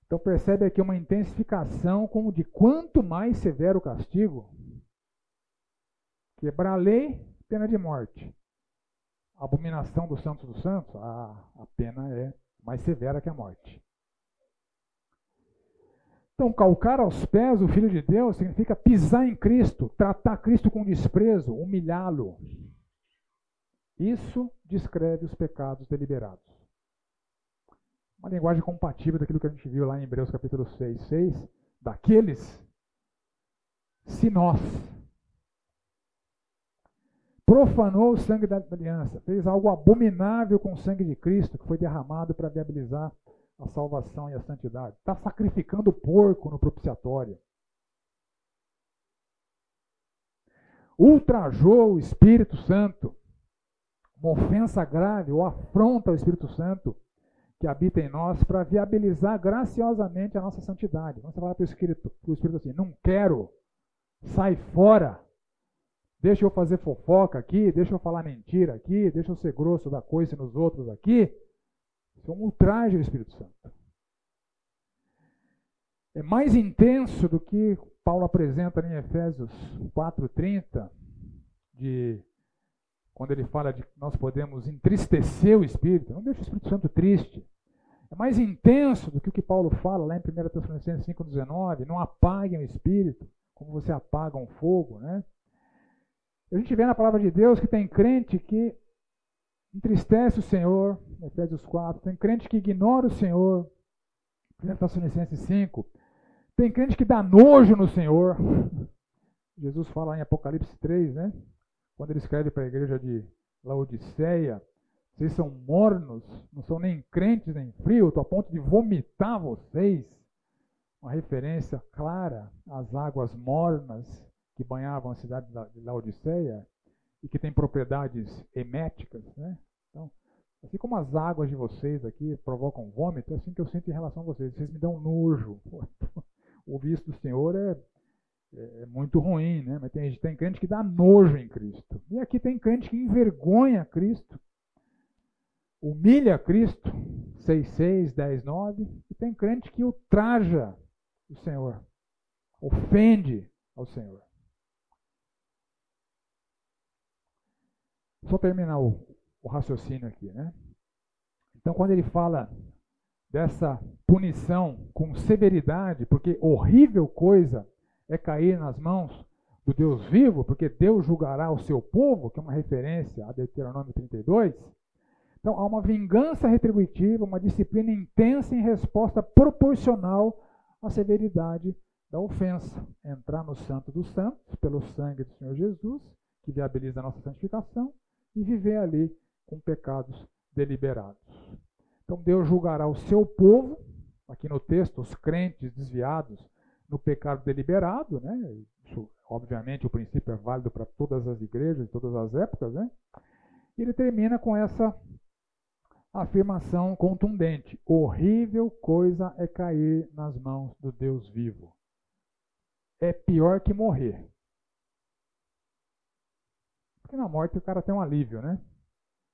então percebe aqui uma intensificação como de quanto mais severo o castigo, Quebrar a lei, pena de morte. A abominação do santos dos santos, a, a pena é mais severa que a morte. Então, calcar aos pés o Filho de Deus significa pisar em Cristo, tratar Cristo com desprezo, humilhá-lo. Isso descreve os pecados deliberados. Uma linguagem compatível daquilo que a gente viu lá em Hebreus capítulo 6, 6, daqueles, se nós, profanou o sangue da aliança, fez algo abominável com o sangue de Cristo, que foi derramado para viabilizar a salvação e a santidade. Está sacrificando o porco no propiciatório. Ultrajou o Espírito Santo. Uma ofensa grave ou afronta ao Espírito Santo que habita em nós para viabilizar graciosamente a nossa santidade. Vamos falar para o Espírito, o Espírito assim: não quero, sai fora. Deixa eu fazer fofoca aqui, deixa eu falar mentira aqui, deixa eu ser grosso da coisa nos outros aqui. Isso é um ultraje ao Espírito Santo. É mais intenso do que Paulo apresenta em Efésios 4,30, de quando ele fala de que nós podemos entristecer o Espírito. Não deixa o Espírito Santo triste. É mais intenso do que o que Paulo fala lá em 1 Tessalonicenses 5,19. Não apaguem o Espírito, como você apaga um fogo, né? A gente vê na palavra de Deus que tem crente que entristece o Senhor, Efésios 4, tem crente que ignora o Senhor, 1 Tessalonicenses 5, tem crente que dá nojo no Senhor, Jesus fala em Apocalipse 3, né? Quando ele escreve para a igreja de Laodiceia, vocês são mornos, não são nem crentes nem frios, estou a ponto de vomitar vocês. Uma referência clara às águas mornas que banhavam a cidade de Laodiceia e que tem propriedades eméticas, né? Então, assim como as águas de vocês aqui provocam vômito, é assim que eu sinto em relação a vocês. Vocês me dão nojo. O visto do Senhor é é, é muito ruim, né? Mas tem, tem crente que dá nojo em Cristo. E aqui tem crente que envergonha Cristo, humilha Cristo, 6,6, 10,9. E tem crente que ultraja o Senhor, ofende ao Senhor. Só terminar o, o raciocínio aqui, né? Então, quando ele fala dessa punição com severidade, porque horrível coisa é cair nas mãos do Deus vivo, porque Deus julgará o seu povo, que é uma referência a Deuteronômio 32. Então, há uma vingança retributiva, uma disciplina intensa em resposta proporcional à severidade da ofensa. Entrar no Santo dos Santos, pelo sangue do Senhor Jesus, que viabiliza a nossa santificação, e viver ali com pecados deliberados. Então, Deus julgará o seu povo, aqui no texto, os crentes desviados no pecado deliberado, né? Isso, obviamente, o princípio é válido para todas as igrejas, todas as épocas, né? E ele termina com essa afirmação contundente: horrível coisa é cair nas mãos do Deus vivo. É pior que morrer. Porque na morte o cara tem um alívio, né?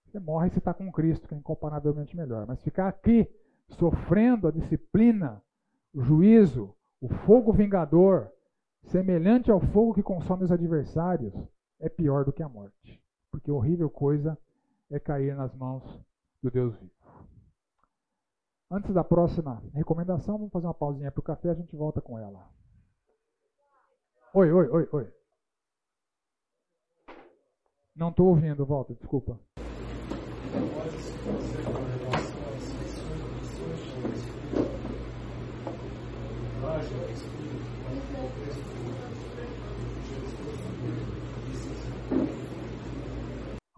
Você morre e você está com Cristo, que é incomparavelmente melhor. Mas ficar aqui sofrendo a disciplina, o juízo, o fogo vingador, semelhante ao fogo que consome os adversários, é pior do que a morte. Porque horrível coisa é cair nas mãos do Deus vivo. Antes da próxima recomendação, vamos fazer uma pausinha para o café, a gente volta com ela. Oi, oi, oi, oi. Não estou ouvindo, volta, desculpa.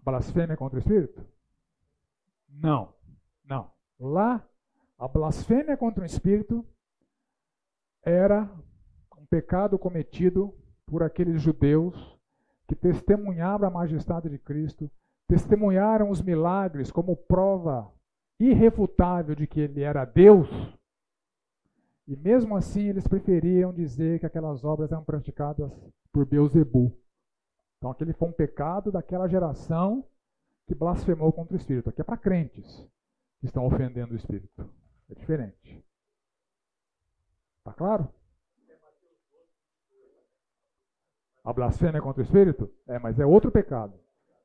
Blasfêmia contra o Espírito? Não, não. Lá, a blasfêmia contra o Espírito era um pecado cometido por aqueles judeus que testemunharam a majestade de Cristo, testemunharam os milagres como prova irrefutável de que ele era Deus e mesmo assim eles preferiam dizer que aquelas obras eram praticadas por Beuzebu. Então aquele foi um pecado daquela geração que blasfemou contra o Espírito. Aqui é para crentes que estão ofendendo o Espírito. É diferente. Está claro? A blasfêmia contra o Espírito? É, mas é outro pecado.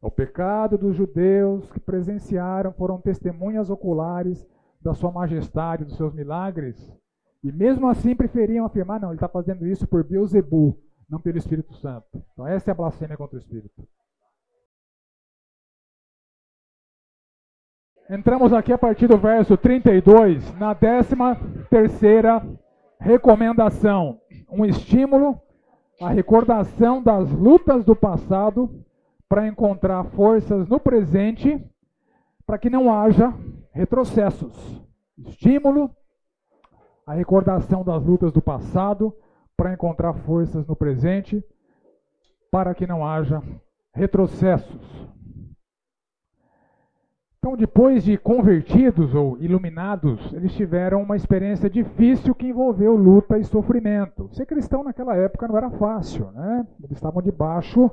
É o pecado dos judeus que presenciaram, foram testemunhas oculares da sua majestade, dos seus milagres, e mesmo assim preferiam afirmar, não, ele está fazendo isso por Beuzebu, não pelo Espírito Santo. Então essa é a blasfêmia contra o Espírito. Entramos aqui a partir do verso 32, na décima terceira recomendação. Um estímulo à recordação das lutas do passado para encontrar forças no presente para que não haja retrocessos. Estímulo a recordação das lutas do passado para encontrar forças no presente, para que não haja retrocessos. Então, depois de convertidos ou iluminados, eles tiveram uma experiência difícil que envolveu luta e sofrimento. Ser cristão naquela época não era fácil, né? Eles estavam debaixo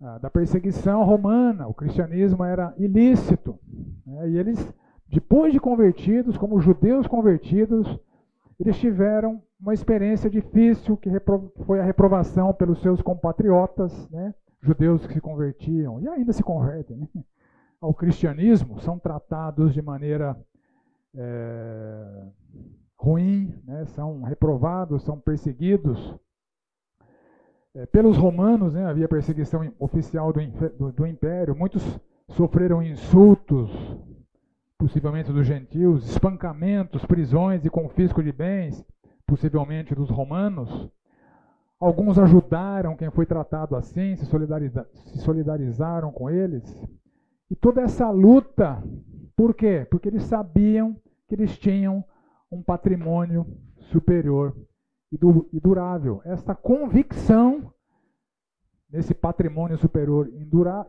ah, da perseguição romana, o cristianismo era ilícito. Né? E eles depois de convertidos, como judeus convertidos, eles tiveram uma experiência difícil que foi a reprovação pelos seus compatriotas, né? judeus que se convertiam e ainda se convertem né? Ao cristianismo, são tratados de maneira é, ruim, né? são reprovados, são perseguidos. É, pelos romanos, né? havia perseguição oficial do, do, do império, muitos sofreram insultos, possivelmente dos gentios, espancamentos, prisões e confisco de bens, possivelmente dos romanos. Alguns ajudaram quem foi tratado assim, se, solidariza se solidarizaram com eles. E toda essa luta, por quê? Porque eles sabiam que eles tinham um patrimônio superior e durável. Esta convicção nesse patrimônio superior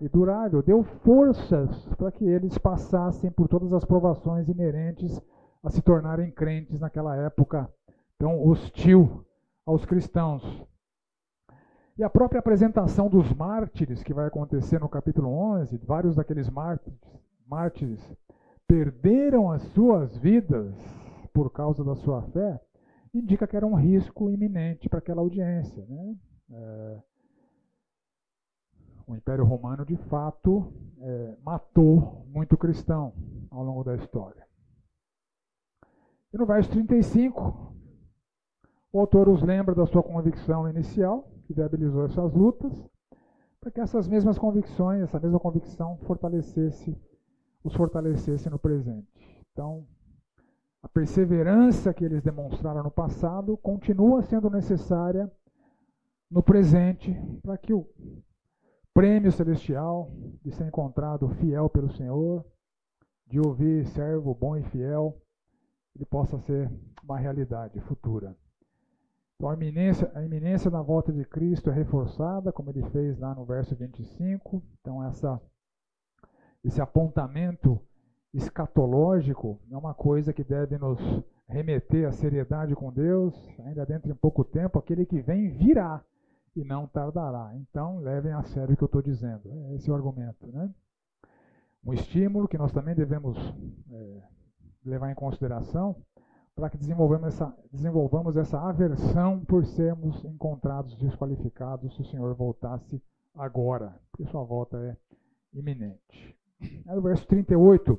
e durável deu forças para que eles passassem por todas as provações inerentes a se tornarem crentes naquela época tão hostil aos cristãos. E a própria apresentação dos mártires, que vai acontecer no capítulo 11, vários daqueles mártires, mártires perderam as suas vidas por causa da sua fé, indica que era um risco iminente para aquela audiência. Né? É, o Império Romano, de fato, é, matou muito cristão ao longo da história. E no verso 35, o autor os lembra da sua convicção inicial, que viabilizou essas lutas, para que essas mesmas convicções, essa mesma convicção fortalecesse, os fortalecesse no presente. Então, a perseverança que eles demonstraram no passado continua sendo necessária no presente para que o prêmio celestial de ser encontrado fiel pelo Senhor, de ouvir servo bom e fiel, ele possa ser uma realidade futura. Então a iminência, a iminência da volta de Cristo é reforçada, como ele fez lá no verso 25. Então essa, esse apontamento escatológico é uma coisa que deve nos remeter à seriedade com Deus. Ainda dentro de pouco tempo, aquele que vem virá e não tardará. Então, levem a sério o que eu estou dizendo. É esse o argumento. Né? Um estímulo que nós também devemos é, levar em consideração para que desenvolvamos essa, desenvolvamos essa aversão por sermos encontrados desqualificados se o Senhor voltasse agora, porque sua volta é iminente. Aí o verso 38,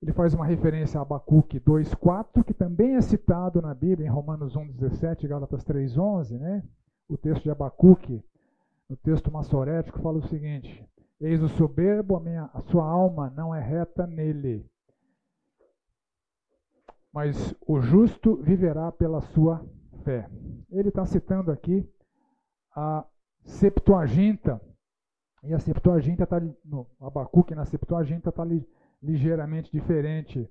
ele faz uma referência a Abacuque 2,4, que também é citado na Bíblia, em Romanos 1,17 e Gálatas 3,11, né? o texto de Abacuque, no texto massorético, fala o seguinte: Eis o soberbo, a, minha, a sua alma não é reta nele. Mas o justo viverá pela sua fé. Ele está citando aqui a Septuaginta. E a Septuaginta está no Abacuque na Septuaginta está li, ligeiramente diferente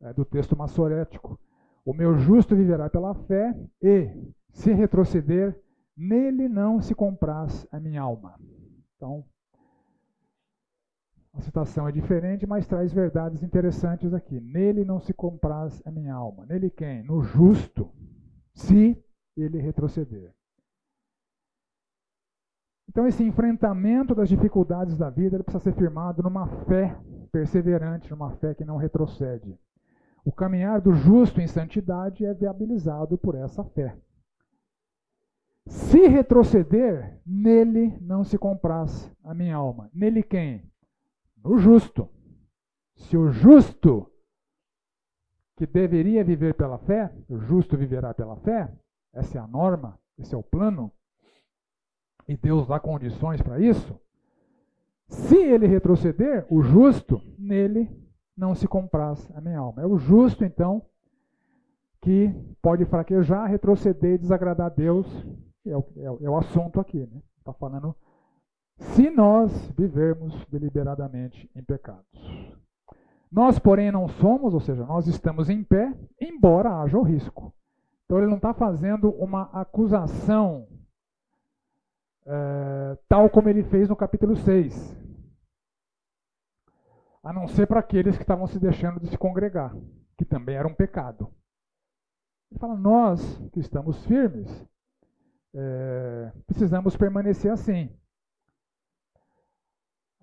é, do texto massorético. O meu justo viverá pela fé e, se retroceder, Nele não se compraz a minha alma. Então, a citação é diferente, mas traz verdades interessantes aqui. Nele não se compraz a minha alma. Nele quem? No justo, se ele retroceder. Então, esse enfrentamento das dificuldades da vida precisa ser firmado numa fé perseverante, numa fé que não retrocede. O caminhar do justo em santidade é viabilizado por essa fé. Se retroceder, nele não se compraz a minha alma. Nele quem? No justo. Se o justo, que deveria viver pela fé, o justo viverá pela fé, essa é a norma, esse é o plano, e Deus dá condições para isso. Se ele retroceder, o justo, nele não se compraz a minha alma. É o justo, então, que pode fraquejar, retroceder desagradar a Deus é o, é, é o assunto aqui. Está né? Tá falando se nós vivermos deliberadamente em pecados. Nós, porém, não somos, ou seja, nós estamos em pé, embora haja o risco. Então, ele não está fazendo uma acusação é, tal como ele fez no capítulo 6. A não ser para aqueles que estavam se deixando de se congregar, que também era um pecado. Ele fala: nós que estamos firmes, é, precisamos permanecer assim.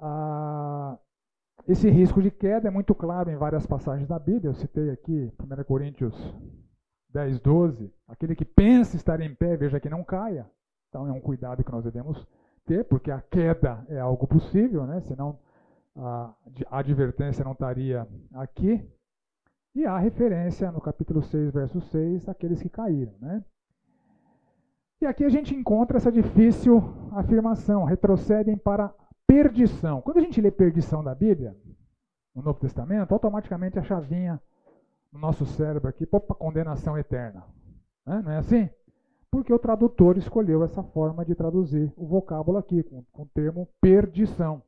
Ah, esse risco de queda é muito claro em várias passagens da Bíblia. Eu citei aqui 1 Coríntios 10, 12. Aquele que pensa estar em pé, veja que não caia. Então é um cuidado que nós devemos ter, porque a queda é algo possível, né? senão a advertência não estaria aqui. E há referência no capítulo 6, verso 6, àqueles que caíram. Né? E aqui a gente encontra essa difícil afirmação: retrocedem para perdição. Quando a gente lê perdição da Bíblia, no Novo Testamento, automaticamente a chavinha no nosso cérebro aqui, para condenação eterna. Né? Não é assim? Porque o tradutor escolheu essa forma de traduzir o vocábulo aqui, com, com o termo perdição.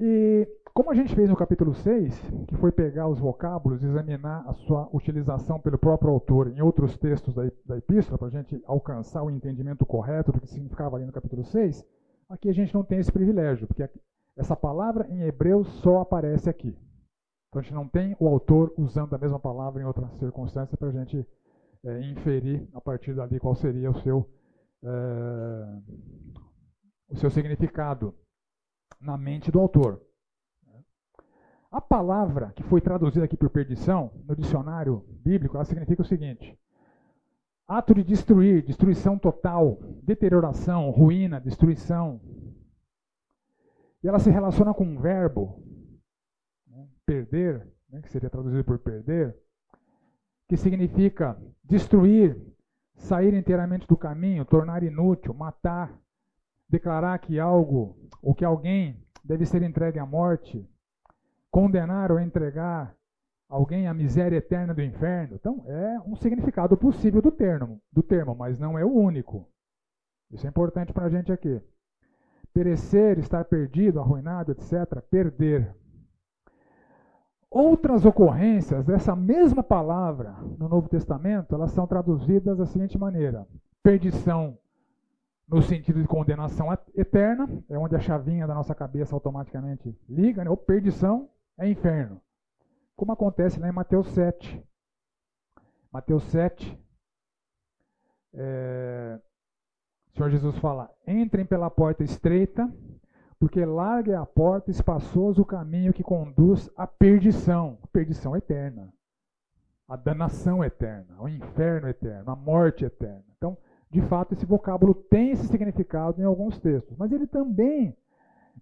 E como a gente fez no capítulo 6, que foi pegar os vocábulos examinar a sua utilização pelo próprio autor em outros textos da, da epístola, para a gente alcançar o entendimento correto do que significava ali no capítulo 6, aqui a gente não tem esse privilégio, porque essa palavra em hebreu só aparece aqui. Então a gente não tem o autor usando a mesma palavra em outra circunstância para a gente é, inferir a partir dali qual seria o seu, é, o seu significado na mente do autor. A palavra que foi traduzida aqui por perdição, no dicionário bíblico, ela significa o seguinte: ato de destruir, destruição total, deterioração, ruína, destruição. E ela se relaciona com um verbo, né, perder, né, que seria traduzido por perder, que significa destruir, sair inteiramente do caminho, tornar inútil, matar, declarar que algo ou que alguém deve ser entregue à morte, condenar ou entregar alguém à miséria eterna do inferno. Então, é um significado possível do termo, do termo, mas não é o único. Isso é importante para a gente aqui. Perecer, estar perdido, arruinado, etc. Perder. Outras ocorrências dessa mesma palavra no Novo Testamento, elas são traduzidas da seguinte maneira: perdição no sentido de condenação eterna, é onde a chavinha da nossa cabeça automaticamente liga, né? ou perdição é inferno. Como acontece lá em Mateus 7. Mateus 7, é, o Senhor Jesus fala: entrem pela porta estreita, porque larga é a porta, espaçoso o caminho que conduz à perdição, perdição eterna, a danação eterna, o inferno eterno, a morte eterna. Então, de fato, esse vocábulo tem esse significado em alguns textos, mas ele também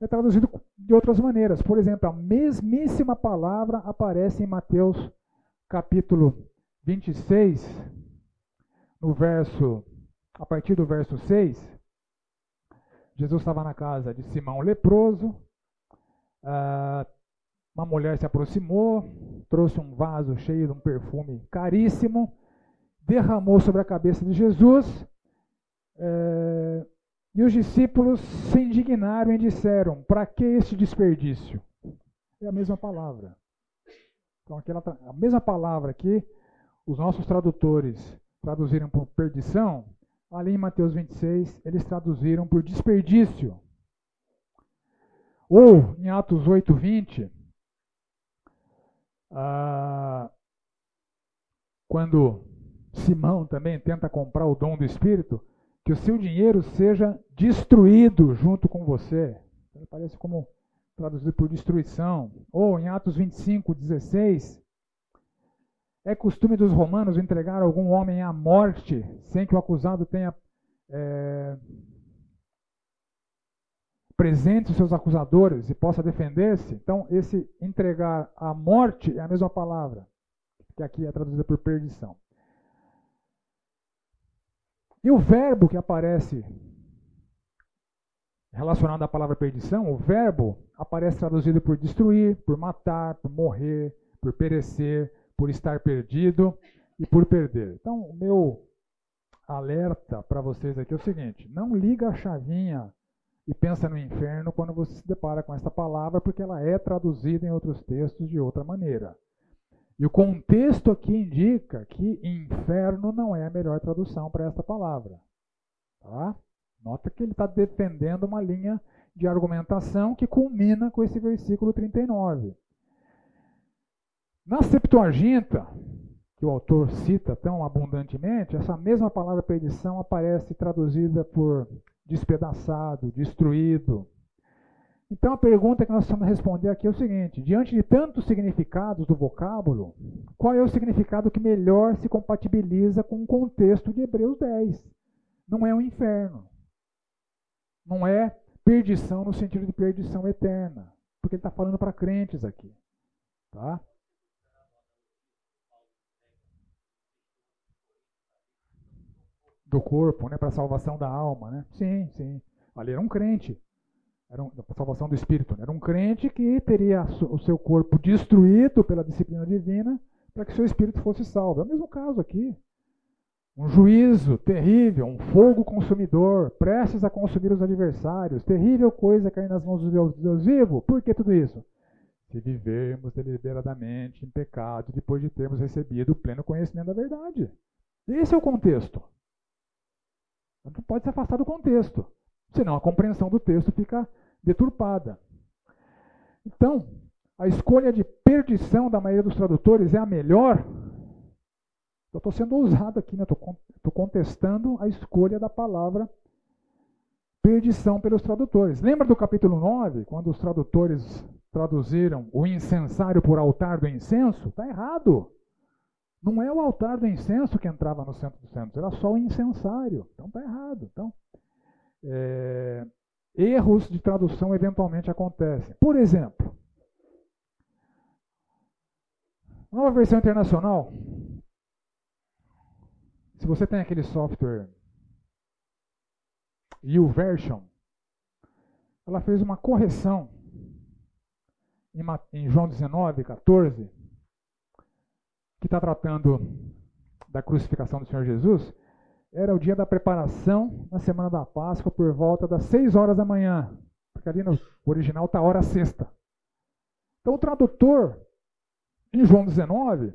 é traduzido de outras maneiras. Por exemplo, a mesmíssima palavra aparece em Mateus capítulo 26, no verso, a partir do verso 6. Jesus estava na casa de Simão leproso, ah, uma mulher se aproximou, trouxe um vaso cheio de um perfume caríssimo, derramou sobre a cabeça de Jesus. É, e os discípulos se indignaram e disseram: Para que este desperdício? É a mesma palavra. Então, aquela, a mesma palavra que os nossos tradutores traduziram por perdição, ali em Mateus 26, eles traduziram por desperdício. Ou, em Atos 8, 20, ah, quando Simão também tenta comprar o dom do Espírito, que o seu dinheiro seja destruído junto com você. Parece como traduzido por destruição. Ou em Atos 25, 16, é costume dos romanos entregar algum homem à morte sem que o acusado tenha é, presente os seus acusadores e possa defender-se. Então, esse entregar à morte é a mesma palavra, que aqui é traduzida por perdição. E o verbo que aparece relacionado à palavra perdição, o verbo aparece traduzido por destruir, por matar, por morrer, por perecer, por estar perdido e por perder. Então, o meu alerta para vocês aqui é o seguinte: não liga a chavinha e pensa no inferno quando você se depara com essa palavra, porque ela é traduzida em outros textos de outra maneira. E o contexto aqui indica que inferno não é a melhor tradução para esta palavra. Tá? Nota que ele está defendendo uma linha de argumentação que culmina com esse versículo 39. Na Septuaginta, que o autor cita tão abundantemente, essa mesma palavra perdição aparece traduzida por despedaçado, destruído, então a pergunta que nós precisamos responder aqui é o seguinte: diante de tantos significados do vocábulo, qual é o significado que melhor se compatibiliza com o contexto de Hebreus 10? Não é o um inferno. Não é perdição no sentido de perdição eterna. Porque ele está falando para crentes aqui. Tá? Do corpo, né, para a salvação da alma. Né? Sim, sim. Ali era um crente era um, a salvação do espírito. Né? Era um crente que teria o seu corpo destruído pela disciplina divina para que seu espírito fosse salvo. É o mesmo caso aqui. Um juízo terrível, um fogo consumidor, prestes a consumir os adversários, terrível coisa cair nas mãos do Deus, Deus vivo. Por que tudo isso? Se vivermos deliberadamente em pecado depois de termos recebido o pleno conhecimento da verdade. Esse é o contexto. Não pode se afastar do contexto, senão a compreensão do texto fica deturpada. Então, a escolha de perdição da maioria dos tradutores é a melhor eu estou sendo ousado aqui, né? estou contestando a escolha da palavra perdição pelos tradutores. Lembra do capítulo 9, quando os tradutores traduziram o incensário por altar do incenso? Está errado. Não é o altar do incenso que entrava no centro dos santos, era só o incensário. Então está errado. Então, é, erros de tradução eventualmente acontecem. Por exemplo, nova versão internacional se você tem aquele software YouVersion, ela fez uma correção em João 19, 14, que está tratando da crucificação do Senhor Jesus, era o dia da preparação na semana da Páscoa por volta das 6 horas da manhã, porque ali no original está hora sexta. Então o tradutor, em João 19,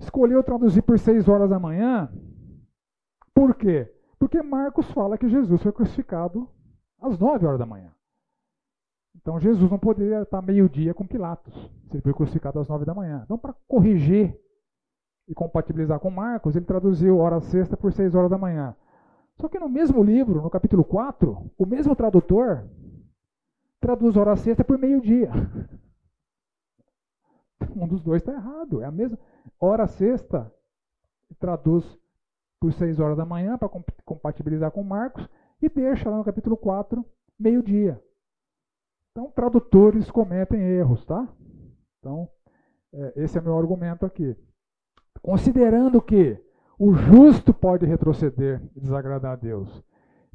escolheu traduzir por 6 horas da manhã por quê? Porque Marcos fala que Jesus foi crucificado às 9 horas da manhã. Então Jesus não poderia estar meio-dia com Pilatos, se ele foi crucificado às 9 da manhã. Então, para corrigir e compatibilizar com Marcos, ele traduziu hora sexta por 6 horas da manhã. Só que no mesmo livro, no capítulo 4, o mesmo tradutor traduz hora sexta por meio-dia. Um dos dois está errado. É a mesma hora sexta traduz por 6 horas da manhã para compatibilizar com Marcos e deixa lá no capítulo 4, meio-dia. Então, tradutores cometem erros, tá? Então, é, esse é meu argumento aqui. Considerando que o justo pode retroceder e desagradar a Deus.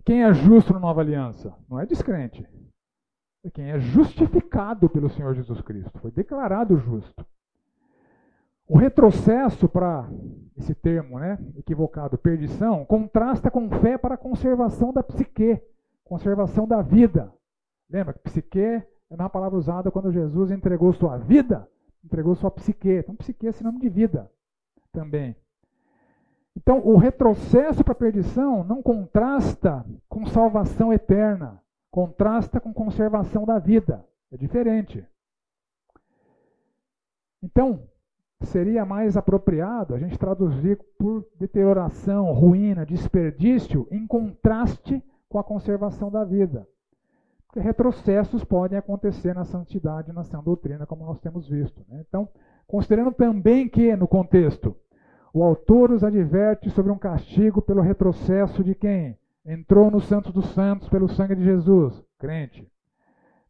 Quem é justo na nova aliança? Não é descrente. É quem é justificado pelo Senhor Jesus Cristo. Foi declarado justo. O retrocesso para esse termo, né, equivocado, perdição, contrasta com fé para a conservação da psique, conservação da vida. Lembra que psique é uma palavra usada quando Jesus entregou sua vida, entregou sua psique. Então, psique é sinônimo de vida também. Então, o retrocesso para a perdição não contrasta com salvação eterna, contrasta com conservação da vida. É diferente. Então, seria mais apropriado a gente traduzir por deterioração, ruína, desperdício, em contraste com a conservação da vida. Porque retrocessos podem acontecer na santidade na sã doutrina, como nós temos visto. Né? Então, considerando também que, no contexto, o autor os adverte sobre um castigo pelo retrocesso de quem? Entrou no Santos dos Santos pelo sangue de Jesus, crente.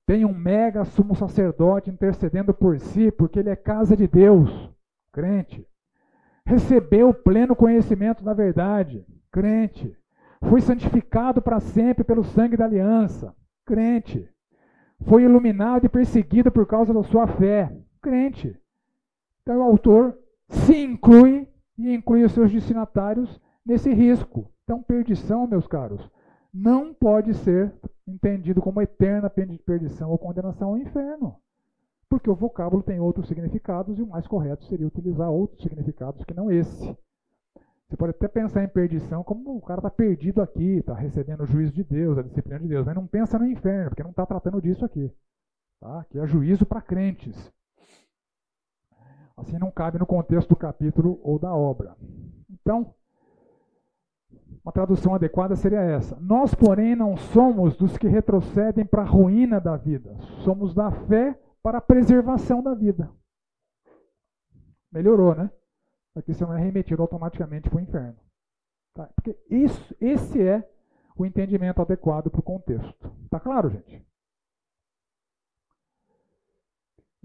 Tem um mega sumo sacerdote intercedendo por si, porque ele é casa de Deus crente. Recebeu pleno conhecimento da verdade, crente. Foi santificado para sempre pelo sangue da aliança, crente. Foi iluminado e perseguido por causa da sua fé, crente. Então o autor se inclui e inclui os seus destinatários nesse risco. Então, perdição, meus caros, não pode ser entendido como eterna perdição ou condenação ao inferno porque o vocábulo tem outros significados e o mais correto seria utilizar outros significados que não esse. Você pode até pensar em perdição como o cara está perdido aqui, está recebendo o juízo de Deus, a disciplina de Deus, mas não pensa no inferno, porque não está tratando disso aqui. Tá? Que é juízo para crentes. Assim não cabe no contexto do capítulo ou da obra. Então, uma tradução adequada seria essa: Nós, porém, não somos dos que retrocedem para a ruína da vida, somos da fé para a preservação da vida. Melhorou, né? Aqui você não é remetido automaticamente para o inferno. Tá? Porque isso, esse é o entendimento adequado para o contexto. Tá claro, gente?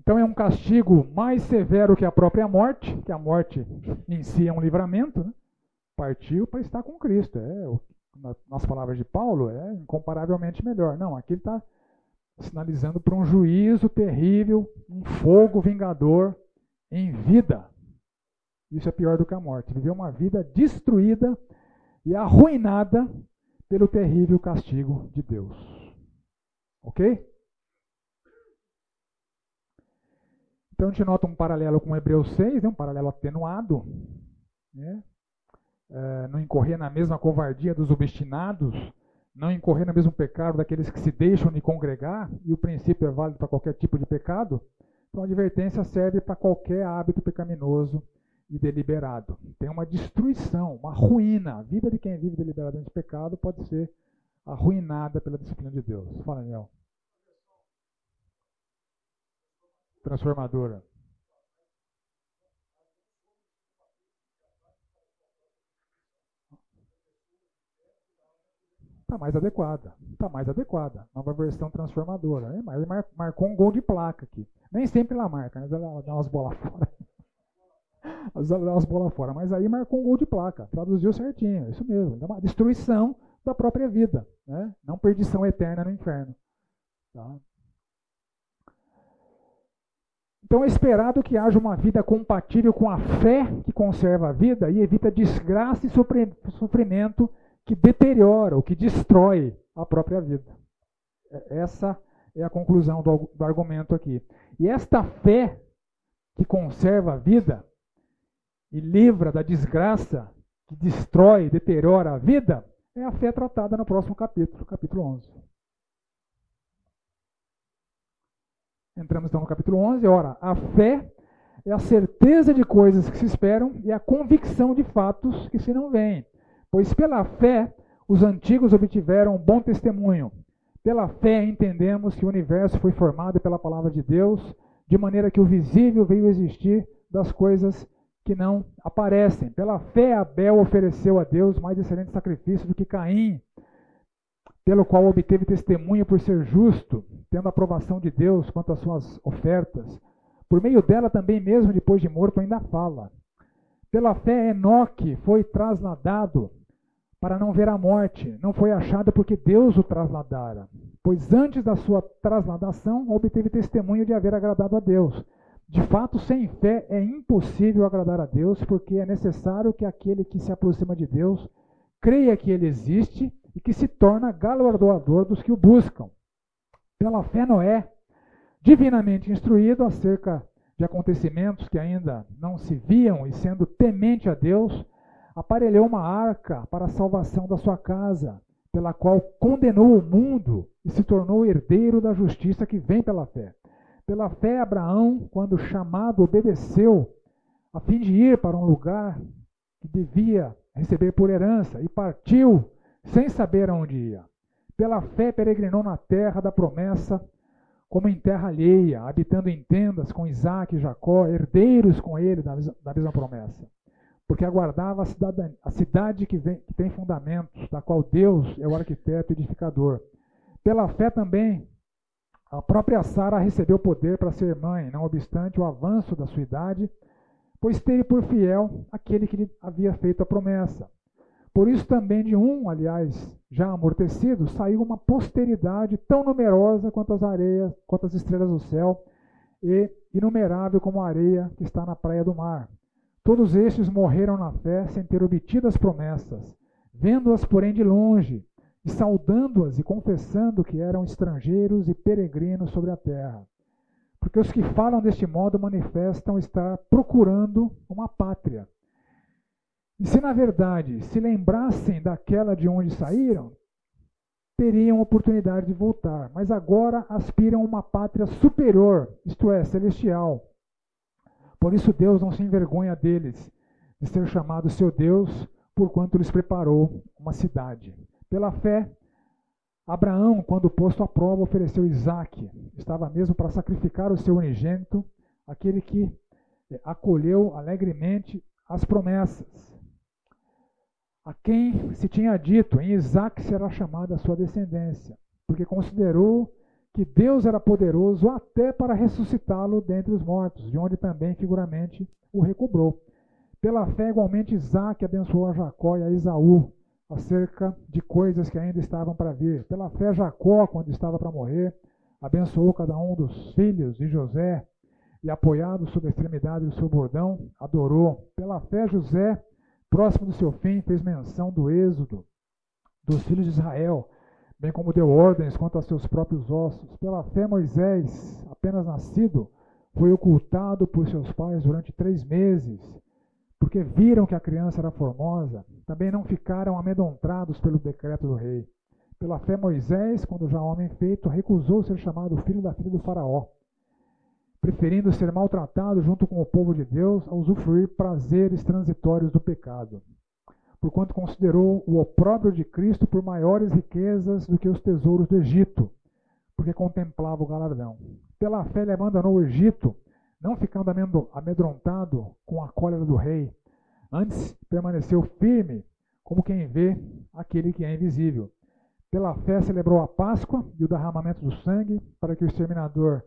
Então é um castigo mais severo que a própria morte, que a morte em si é um livramento, né? Partiu para estar com Cristo. É, nas palavras de Paulo, é incomparavelmente melhor. Não, aqui ele está sinalizando para um juízo terrível, um fogo vingador em vida. Isso é pior do que a morte. Viver uma vida destruída e arruinada pelo terrível castigo de Deus. Ok? Então a gente nota um paralelo com Hebreus 6, né, um paralelo atenuado. Né? É, não incorrer na mesma covardia dos obstinados, não incorrer no mesmo pecado daqueles que se deixam de congregar, e o princípio é válido para qualquer tipo de pecado. Então a advertência serve para qualquer hábito pecaminoso e deliberado. Tem uma destruição, uma ruína. A vida de quem vive deliberadamente pecado pode ser arruinada pela disciplina de Deus. Fala, Daniel. Transformadora. Está mais adequada. Está mais adequada. Nova versão transformadora. É, mas marcou um gol de placa aqui. Nem sempre ela marca, mas ela dá umas bolas fora. Ela dá umas bolas fora. Mas aí marcou um gol de placa. Traduziu certinho. Isso mesmo. Uma destruição da própria vida. Né? Não perdição eterna no inferno. Tá? Então é esperado que haja uma vida compatível com a fé que conserva a vida e evita desgraça e sofrimento que deteriora ou que destrói a própria vida. É, essa é a conclusão do, do argumento aqui. E esta fé que conserva a vida e livra da desgraça que destrói, deteriora a vida, é a fé tratada no próximo capítulo, capítulo 11. Entramos então no capítulo 11. Ora, a fé é a certeza de coisas que se esperam e a convicção de fatos que se não veem. Pois pela fé os antigos obtiveram um bom testemunho. Pela fé entendemos que o universo foi formado pela palavra de Deus, de maneira que o visível veio existir das coisas que não aparecem. Pela fé Abel ofereceu a Deus mais excelente sacrifício do que Caim, pelo qual obteve testemunho por ser justo, tendo a aprovação de Deus quanto às suas ofertas. Por meio dela também mesmo depois de morto ainda fala. Pela fé Enoque foi trasladado para não ver a morte. Não foi achada porque Deus o trasladara, pois antes da sua trasladação obteve testemunho de haver agradado a Deus. De fato, sem fé é impossível agradar a Deus, porque é necessário que aquele que se aproxima de Deus creia que ele existe e que se torna galardoador dos que o buscam. Pela fé, Noé, divinamente instruído acerca de acontecimentos que ainda não se viam e sendo temente a Deus, aparelhou uma arca para a salvação da sua casa, pela qual condenou o mundo e se tornou herdeiro da justiça que vem pela fé. Pela fé, Abraão, quando chamado, obedeceu, a fim de ir para um lugar que devia receber por herança, e partiu sem saber aonde ia. Pela fé, peregrinou na terra da promessa, como em terra alheia, habitando em tendas com Isaac e Jacó, herdeiros com ele da mesma promessa porque aguardava a cidade, a cidade que, vem, que tem fundamentos, da qual Deus é o arquiteto edificador. Pela fé também, a própria Sara recebeu poder para ser mãe, não obstante o avanço da sua idade, pois teve por fiel aquele que lhe havia feito a promessa. Por isso também de um, aliás, já amortecido, saiu uma posteridade tão numerosa quanto as areias, quanto as estrelas do céu, e inumerável como a areia que está na praia do mar. Todos estes morreram na fé sem ter obtido as promessas, vendo-as, porém, de longe, e saudando-as e confessando que eram estrangeiros e peregrinos sobre a terra. Porque os que falam deste modo manifestam estar procurando uma pátria. E se na verdade se lembrassem daquela de onde saíram, teriam oportunidade de voltar, mas agora aspiram a uma pátria superior, isto é, celestial por isso Deus não se envergonha deles, de ser chamado seu Deus, porquanto lhes preparou uma cidade. Pela fé, Abraão, quando posto à prova, ofereceu Isaac. Estava mesmo para sacrificar o seu unigênito, aquele que acolheu alegremente as promessas. A quem se tinha dito, em Isaac será chamada a sua descendência, porque considerou que Deus era poderoso até para ressuscitá-lo dentre os mortos, de onde também figuramente o recobrou. Pela fé, igualmente, Isaac abençoou a Jacó e a Esaú acerca de coisas que ainda estavam para vir. Pela fé, Jacó, quando estava para morrer, abençoou cada um dos filhos de José, e, apoiado sobre a extremidade do seu bordão, adorou. Pela fé, José, próximo do seu fim, fez menção do êxodo dos filhos de Israel, bem como deu ordens quanto a seus próprios ossos. Pela fé, Moisés, apenas nascido, foi ocultado por seus pais durante três meses, porque viram que a criança era formosa. Também não ficaram amedrontados pelo decreto do rei. Pela fé, Moisés, quando já homem feito, recusou ser chamado filho da filha do Faraó, preferindo ser maltratado junto com o povo de Deus a usufruir prazeres transitórios do pecado porquanto considerou o opróbrio de Cristo por maiores riquezas do que os tesouros do Egito, porque contemplava o galardão. Pela fé ele abandonou o Egito, não ficando amedrontado com a cólera do rei. Antes permaneceu firme, como quem vê aquele que é invisível. Pela fé celebrou a Páscoa e o derramamento do sangue, para que o exterminador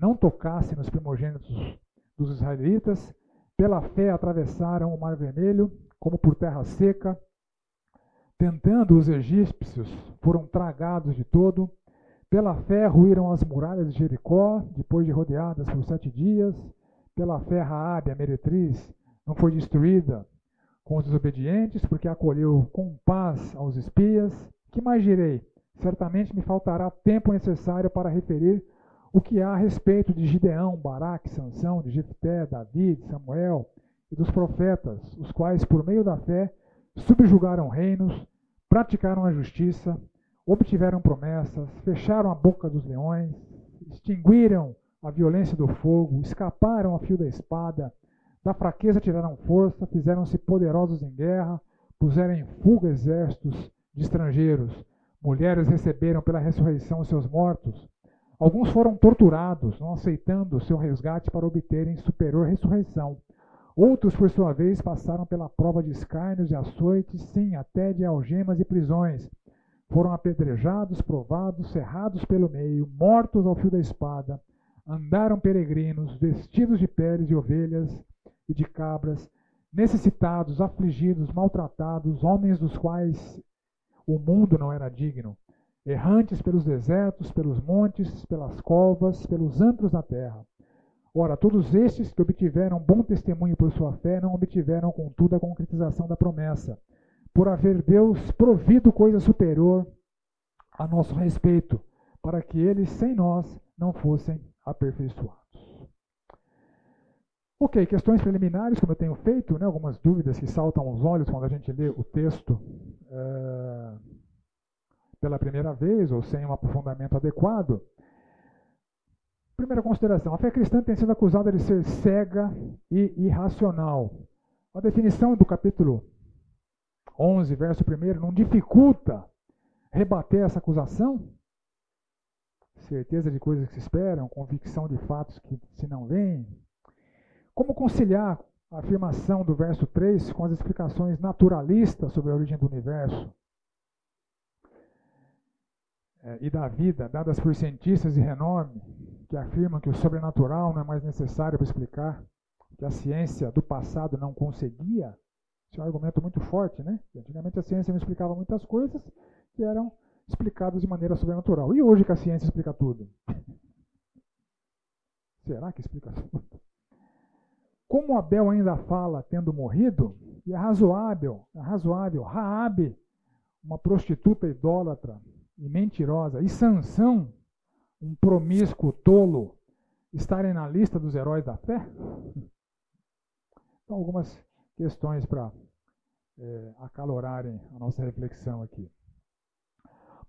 não tocasse nos primogênitos dos israelitas. Pela fé atravessaram o Mar Vermelho, como por terra seca. Tentando os egípcios, foram tragados de todo. Pela fé ruíram as muralhas de Jericó, depois de rodeadas por sete dias. Pela fé Raabe, a meretriz, não foi destruída com os desobedientes, porque acolheu com paz aos espias. Que mais direi? Certamente me faltará tempo necessário para referir o que há a respeito de Gideão, Baraque, Sansão, de Jefté, Davi, Samuel, e dos profetas, os quais, por meio da fé, subjugaram reinos, praticaram a justiça, obtiveram promessas, fecharam a boca dos leões, extinguiram a violência do fogo, escaparam ao fio da espada, da fraqueza tiraram força, fizeram-se poderosos em guerra, puseram em fuga exércitos de estrangeiros, mulheres receberam pela ressurreição os seus mortos. Alguns foram torturados, não aceitando seu resgate para obterem superior ressurreição. Outros, por sua vez, passaram pela prova de escárnios e açoites, sim, até de algemas e prisões. Foram apedrejados, provados, cerrados pelo meio, mortos ao fio da espada. Andaram peregrinos, vestidos de peles de ovelhas e de cabras, necessitados, afligidos, maltratados, homens dos quais o mundo não era digno, errantes pelos desertos, pelos montes, pelas covas, pelos antros da terra. Ora, todos estes que obtiveram bom testemunho por sua fé não obtiveram, contudo, a concretização da promessa, por haver Deus provido coisa superior a nosso respeito, para que eles, sem nós, não fossem aperfeiçoados. Ok, questões preliminares, como eu tenho feito, né, algumas dúvidas que saltam aos olhos quando a gente lê o texto é, pela primeira vez ou sem um aprofundamento adequado. Primeira consideração: a fé cristã tem sido acusada de ser cega e irracional. A definição do capítulo 11, verso 1, não dificulta rebater essa acusação? Certeza de coisas que se esperam, convicção de fatos que se não veem. Como conciliar a afirmação do verso 3 com as explicações naturalistas sobre a origem do universo? É, e da vida, dadas por cientistas de renome, que afirmam que o sobrenatural não é mais necessário para explicar, que a ciência do passado não conseguia. Esse é um argumento muito forte, né? Antigamente a ciência não explicava muitas coisas que eram explicadas de maneira sobrenatural. E hoje que a ciência explica tudo? Será que explica tudo? Como Abel ainda fala tendo morrido, e é razoável, é razoável, Raabe, uma prostituta idólatra e mentirosa, e Sansão, um promíscuo tolo estarem na lista dos heróis da fé? Então, algumas questões para é, acalorarem a nossa reflexão aqui.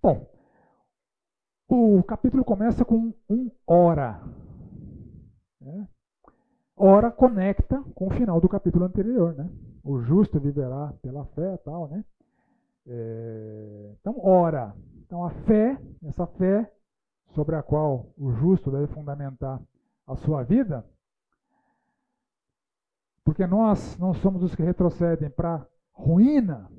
Bom, o capítulo começa com um ora. Né? Ora conecta com o final do capítulo anterior, né? O justo viverá pela fé, tal, né? É, então, ora. Então, a fé, essa fé sobre a qual o justo deve fundamentar a sua vida, porque nós não somos os que retrocedem para a ruína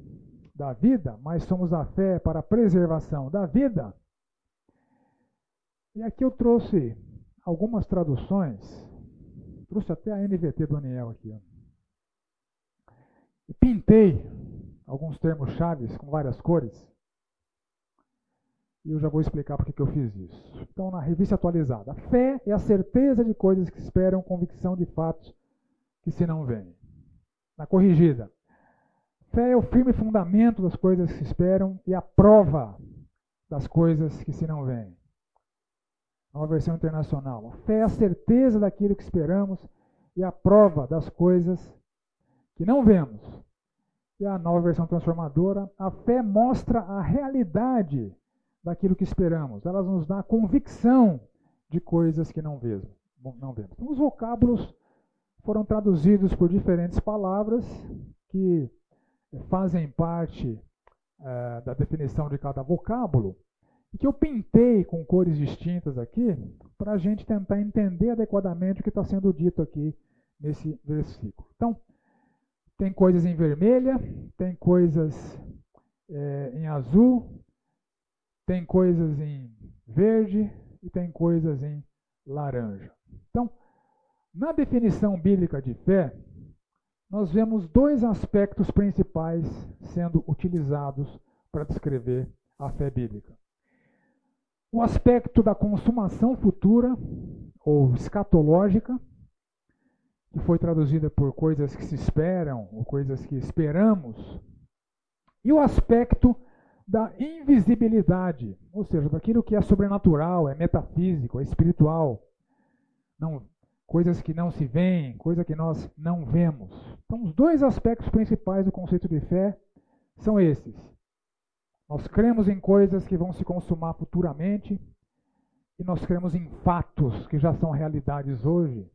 da vida, mas somos a fé para a preservação da vida. E aqui eu trouxe algumas traduções, trouxe até a NVT do Aniel aqui. Ó. E pintei alguns termos chaves com várias cores E eu já vou explicar por que eu fiz isso. Então, na revista atualizada, fé é a certeza de coisas que esperam, convicção de fatos que se não veem. Na corrigida, fé é o firme fundamento das coisas que se esperam e a prova das coisas que se não veem. Nova versão internacional. A fé é a certeza daquilo que esperamos e a prova das coisas que não vemos. E a nova versão transformadora, a fé mostra a realidade daquilo que esperamos. Ela nos dá convicção de coisas que não vemos. Não vemos. Então, os vocábulos foram traduzidos por diferentes palavras que fazem parte uh, da definição de cada vocábulo e que eu pintei com cores distintas aqui para a gente tentar entender adequadamente o que está sendo dito aqui nesse versículo. Então, tem coisas em vermelha, tem coisas é, em azul, tem coisas em verde e tem coisas em laranja. Então, na definição bíblica de fé, nós vemos dois aspectos principais sendo utilizados para descrever a fé bíblica. O aspecto da consumação futura, ou escatológica, que foi traduzida por coisas que se esperam, ou coisas que esperamos, e o aspecto da invisibilidade, ou seja, daquilo que é sobrenatural, é metafísico, é espiritual, não, coisas que não se veem, coisas que nós não vemos. Então, os dois aspectos principais do conceito de fé são esses: nós cremos em coisas que vão se consumar futuramente e nós cremos em fatos que já são realidades hoje.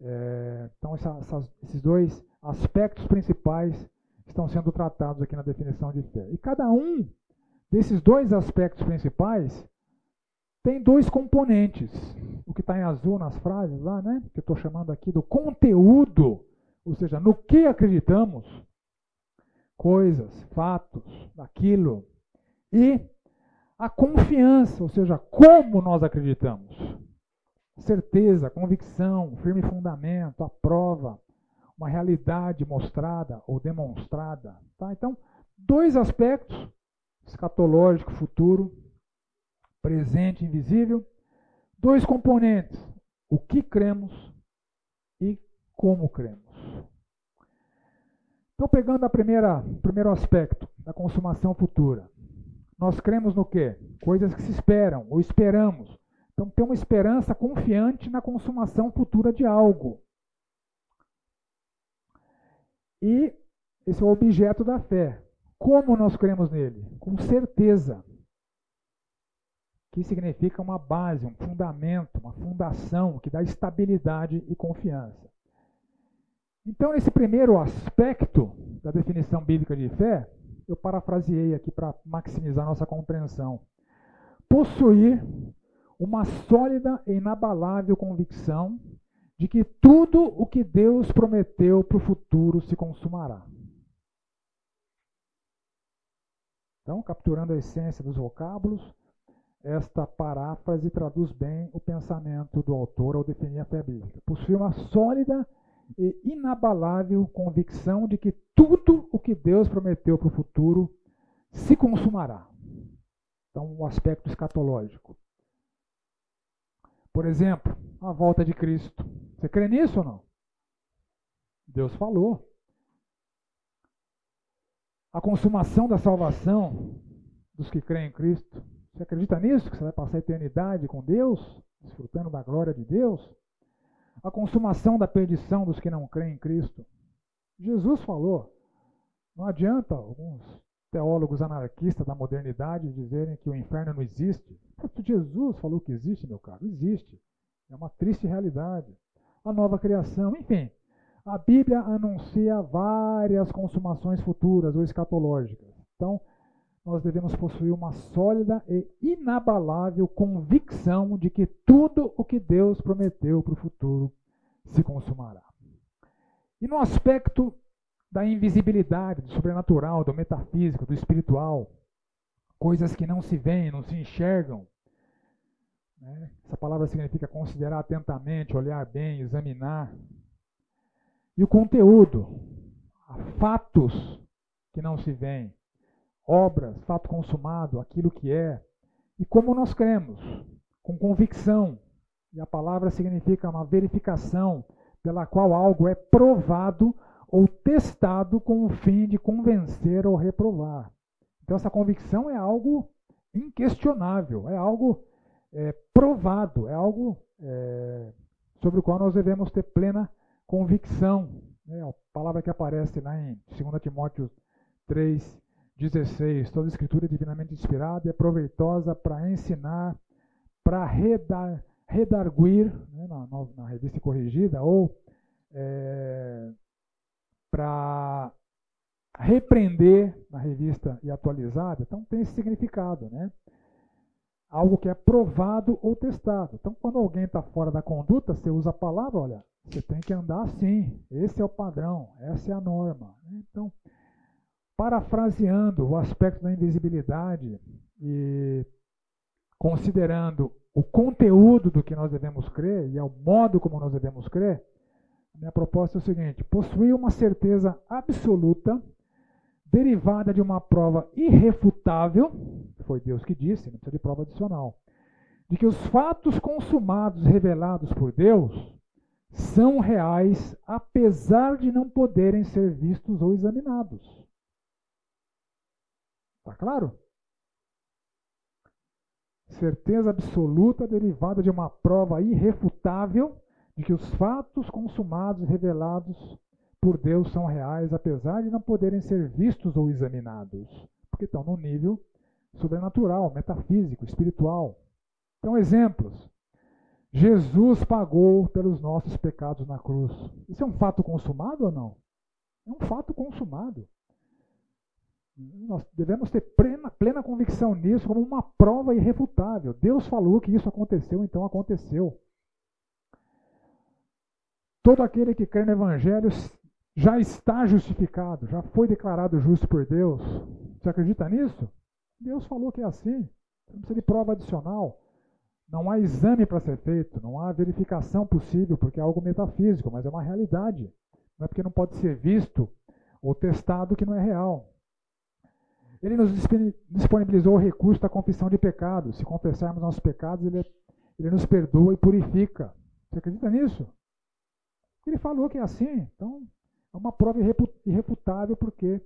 É, então, essa, essas, esses dois aspectos principais estão sendo tratados aqui na definição de fé. E cada um desses dois aspectos principais tem dois componentes. O que está em azul nas frases lá, né? Que eu estou chamando aqui do conteúdo, ou seja, no que acreditamos coisas, fatos, daquilo. E a confiança, ou seja, como nós acreditamos. Certeza, convicção, firme fundamento, a prova, uma realidade mostrada ou demonstrada. Tá? Então, dois aspectos: escatológico, futuro, presente, invisível. Dois componentes: o que cremos e como cremos. Então, pegando a primeira, o primeiro aspecto da consumação futura. Nós cremos no quê? Coisas que se esperam ou esperamos. Então, tem uma esperança confiante na consumação futura de algo. E esse é o objeto da fé. Como nós cremos nele? Com certeza. Que significa uma base, um fundamento, uma fundação que dá estabilidade e confiança. Então, esse primeiro aspecto da definição bíblica de fé, eu parafraseei aqui para maximizar nossa compreensão. Possuir uma sólida e inabalável convicção de que tudo o que Deus prometeu para o futuro se consumará. Então, capturando a essência dos vocábulos, esta paráfrase traduz bem o pensamento do autor ao definir a fé bíblica. Possuir uma sólida e inabalável convicção de que tudo o que Deus prometeu para o futuro se consumará. Então, o aspecto escatológico. Por exemplo, a volta de Cristo. Você crê nisso ou não? Deus falou. A consumação da salvação dos que creem em Cristo. Você acredita nisso? Que você vai passar a eternidade com Deus, desfrutando da glória de Deus? a consumação da perdição dos que não creem em Cristo. Jesus falou. Não adianta alguns teólogos anarquistas da modernidade dizerem que o inferno não existe. Jesus falou que existe, meu caro. Existe. É uma triste realidade. A nova criação, enfim. A Bíblia anuncia várias consumações futuras ou escatológicas. Então, nós devemos possuir uma sólida e inabalável convicção de que tudo o que Deus prometeu para o futuro se consumará. E no aspecto da invisibilidade, do sobrenatural, do metafísico, do espiritual, coisas que não se veem, não se enxergam. Né? Essa palavra significa considerar atentamente, olhar bem, examinar. E o conteúdo, fatos que não se veem, obras, fato consumado, aquilo que é, e como nós cremos, com convicção. E a palavra significa uma verificação pela qual algo é provado ou testado com o fim de convencer ou reprovar. Então, essa convicção é algo inquestionável, é algo é, provado, é algo é, sobre o qual nós devemos ter plena convicção. É a palavra que aparece lá em 2 Timóteo 3, 16. Toda escritura é divinamente inspirada e é proveitosa para ensinar, para redar, redarguir, né, na, na, revista corrigida, ou é, para repreender na revista e atualizada. Então tem esse significado, né? Algo que é provado ou testado. Então, quando alguém está fora da conduta, você usa a palavra, olha, você tem que andar assim. Esse é o padrão, essa é a norma. Né? Então, parafraseando o aspecto da invisibilidade e considerando o conteúdo do que nós devemos crer e é o modo como nós devemos crer, minha proposta é o seguinte: possuir uma certeza absoluta, derivada de uma prova irrefutável, foi Deus que disse, não precisa de prova adicional, de que os fatos consumados revelados por Deus são reais, apesar de não poderem ser vistos ou examinados. Está claro? Certeza absoluta derivada de uma prova irrefutável de que os fatos consumados revelados por Deus são reais, apesar de não poderem ser vistos ou examinados, porque estão no nível sobrenatural, metafísico, espiritual. Então, exemplos. Jesus pagou pelos nossos pecados na cruz. Isso é um fato consumado ou não? É um fato consumado. Nós devemos ter plena, plena convicção nisso como uma prova irrefutável. Deus falou que isso aconteceu, então aconteceu. Todo aquele que crê no Evangelho já está justificado, já foi declarado justo por Deus. Você acredita nisso? Deus falou que é assim. Não precisa de prova adicional. Não há exame para ser feito, não há verificação possível, porque é algo metafísico, mas é uma realidade. Não é porque não pode ser visto ou testado que não é real. Ele nos disponibilizou o recurso da confissão de pecados. Se confessarmos nossos pecados, ele, ele nos perdoa e purifica. Você acredita nisso? Ele falou que é assim. Então, é uma prova irrefutável porque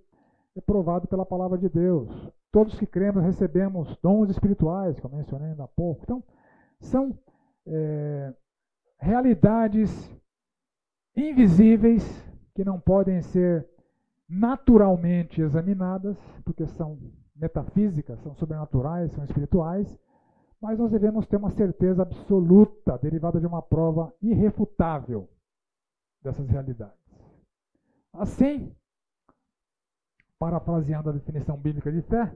é provado pela palavra de Deus. Todos que cremos recebemos dons espirituais, como mencionei ainda há pouco. Então, são é, realidades invisíveis que não podem ser naturalmente examinadas, porque são metafísicas, são sobrenaturais, são espirituais, mas nós devemos ter uma certeza absoluta, derivada de uma prova irrefutável dessas realidades. Assim, parafraseando a definição bíblica de fé,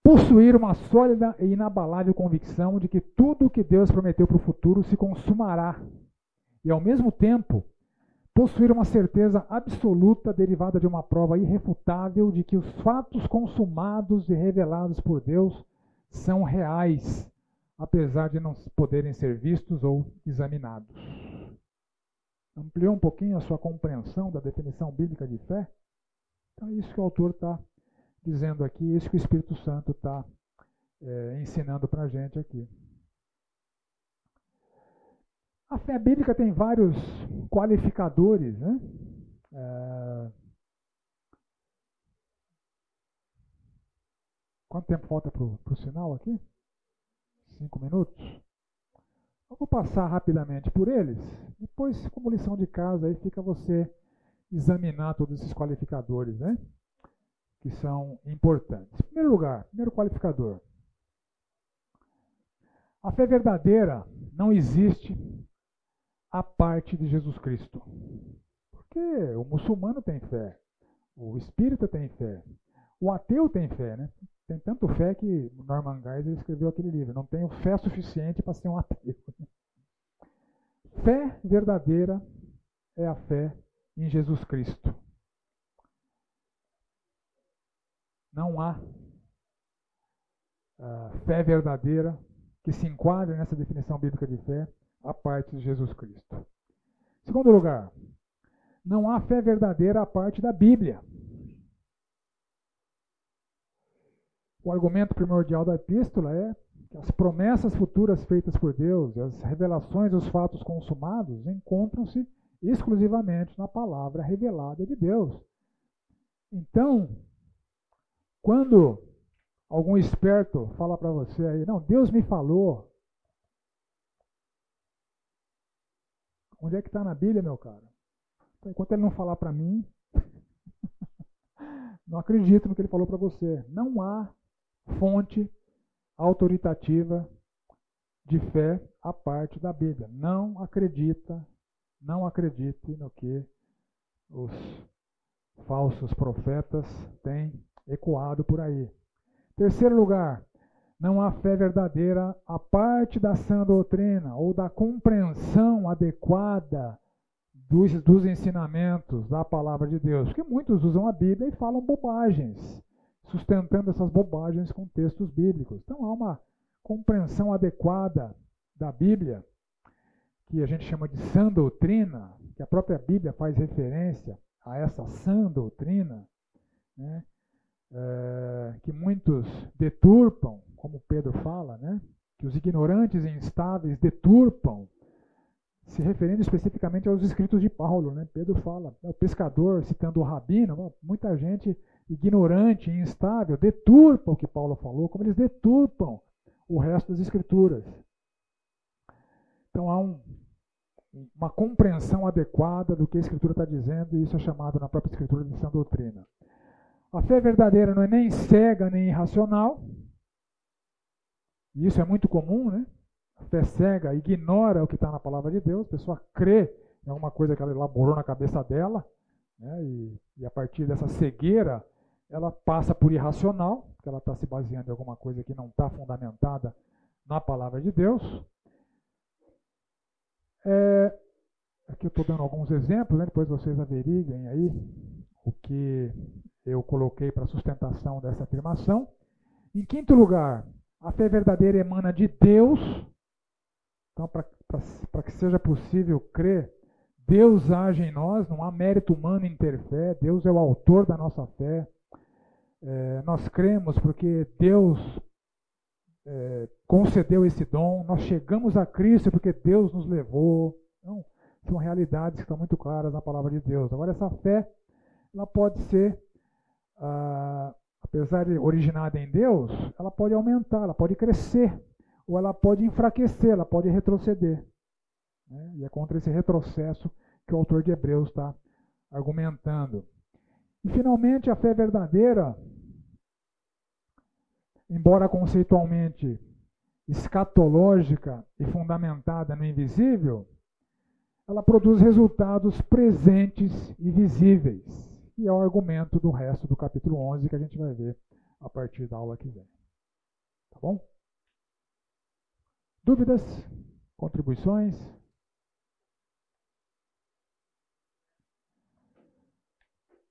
possuir uma sólida e inabalável convicção de que tudo o que Deus prometeu para o futuro se consumará, e ao mesmo tempo possuir uma certeza absoluta derivada de uma prova irrefutável de que os fatos consumados e revelados por Deus são reais, apesar de não poderem ser vistos ou examinados ampliou um pouquinho a sua compreensão da definição bíblica de fé? Então, é isso que o autor está dizendo aqui, é isso que o Espírito Santo está é, ensinando para a gente aqui. A fé bíblica tem vários qualificadores, né? É... Quanto tempo falta para o sinal aqui? Cinco minutos? Eu vou passar rapidamente por eles, depois, como lição de casa, aí fica você examinar todos esses qualificadores, né? Que são importantes. Em primeiro lugar, primeiro qualificador. A fé verdadeira não existe a parte de Jesus Cristo. Porque o muçulmano tem fé, o espírita tem fé, o ateu tem fé, né? Tem tanto fé que Norman Geisler escreveu aquele livro. Não tenho fé suficiente para ser um ateu. Fé verdadeira é a fé em Jesus Cristo. Não há uh, fé verdadeira que se enquadre nessa definição bíblica de fé a parte de Jesus Cristo. Segundo lugar, não há fé verdadeira a parte da Bíblia. O argumento primordial da epístola é que as promessas futuras feitas por Deus, as revelações dos fatos consumados, encontram-se exclusivamente na palavra revelada de Deus. Então, quando algum esperto fala para você aí, não, Deus me falou. Onde é que está na Bíblia, meu cara? Então, enquanto ele não falar para mim, não acredito no que ele falou para você. Não há fonte autoritativa de fé a parte da Bíblia. Não acredita, não acredite no que os falsos profetas têm ecoado por aí. Terceiro lugar, não há fé verdadeira a parte da sã doutrina ou da compreensão adequada dos, dos ensinamentos da palavra de Deus. Porque muitos usam a Bíblia e falam bobagens, sustentando essas bobagens com textos bíblicos. Então há uma compreensão adequada da Bíblia, que a gente chama de sã doutrina, que a própria Bíblia faz referência a essa sã doutrina, né? É, que muitos deturpam, como Pedro fala, né? que os ignorantes e instáveis deturpam se referindo especificamente aos escritos de Paulo. Né? Pedro fala, o pescador, citando o rabino, muita gente ignorante e instável deturpa o que Paulo falou, como eles deturpam o resto das escrituras. Então há um, uma compreensão adequada do que a escritura está dizendo, e isso é chamado na própria escritura de sã doutrina. A fé verdadeira não é nem cega nem irracional, e isso é muito comum, né? A fé cega ignora o que está na palavra de Deus, a pessoa crê em alguma coisa que ela elaborou na cabeça dela, né? e, e a partir dessa cegueira, ela passa por irracional, porque ela está se baseando em alguma coisa que não está fundamentada na palavra de Deus. É, aqui eu estou dando alguns exemplos, né? depois vocês averiguem aí o que eu coloquei para sustentação dessa afirmação. Em quinto lugar, a fé verdadeira emana de Deus então, para que seja possível crer, Deus age em nós, não há mérito humano em ter fé, Deus é o autor da nossa fé. É, nós cremos porque Deus é, concedeu esse dom, nós chegamos a Cristo porque Deus nos levou. Então, são realidades que estão muito claras na palavra de Deus. Agora, essa fé, ela pode ser, ah, apesar de originada em Deus, ela pode aumentar, ela pode crescer ou ela pode enfraquecer, ela pode retroceder. Né? E é contra esse retrocesso que o autor de Hebreus está argumentando. E finalmente, a fé verdadeira, embora conceitualmente escatológica e fundamentada no invisível, ela produz resultados presentes e visíveis. E é o argumento do resto do capítulo 11 que a gente vai ver a partir da aula que vem. Tá bom? Dúvidas? Contribuições?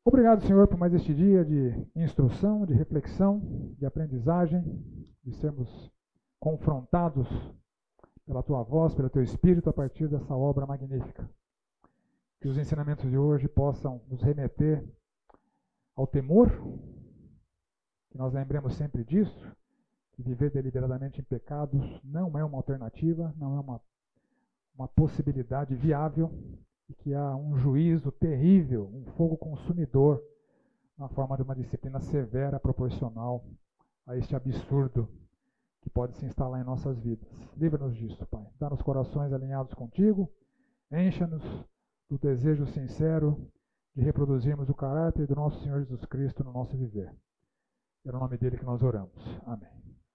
Obrigado, Senhor, por mais este dia de instrução, de reflexão, de aprendizagem, de sermos confrontados pela tua voz, pelo teu espírito a partir dessa obra magnífica. Que os ensinamentos de hoje possam nos remeter ao temor, que nós lembremos sempre disso, viver deliberadamente em pecados não é uma alternativa, não é uma, uma possibilidade viável e que há um juízo terrível, um fogo consumidor na forma de uma disciplina severa proporcional a este absurdo que pode se instalar em nossas vidas. Livra-nos disso, Pai. Dá-nos corações alinhados contigo, encha-nos do desejo sincero de reproduzirmos o caráter do nosso Senhor Jesus Cristo no nosso viver. É no nome dele que nós oramos. Amém.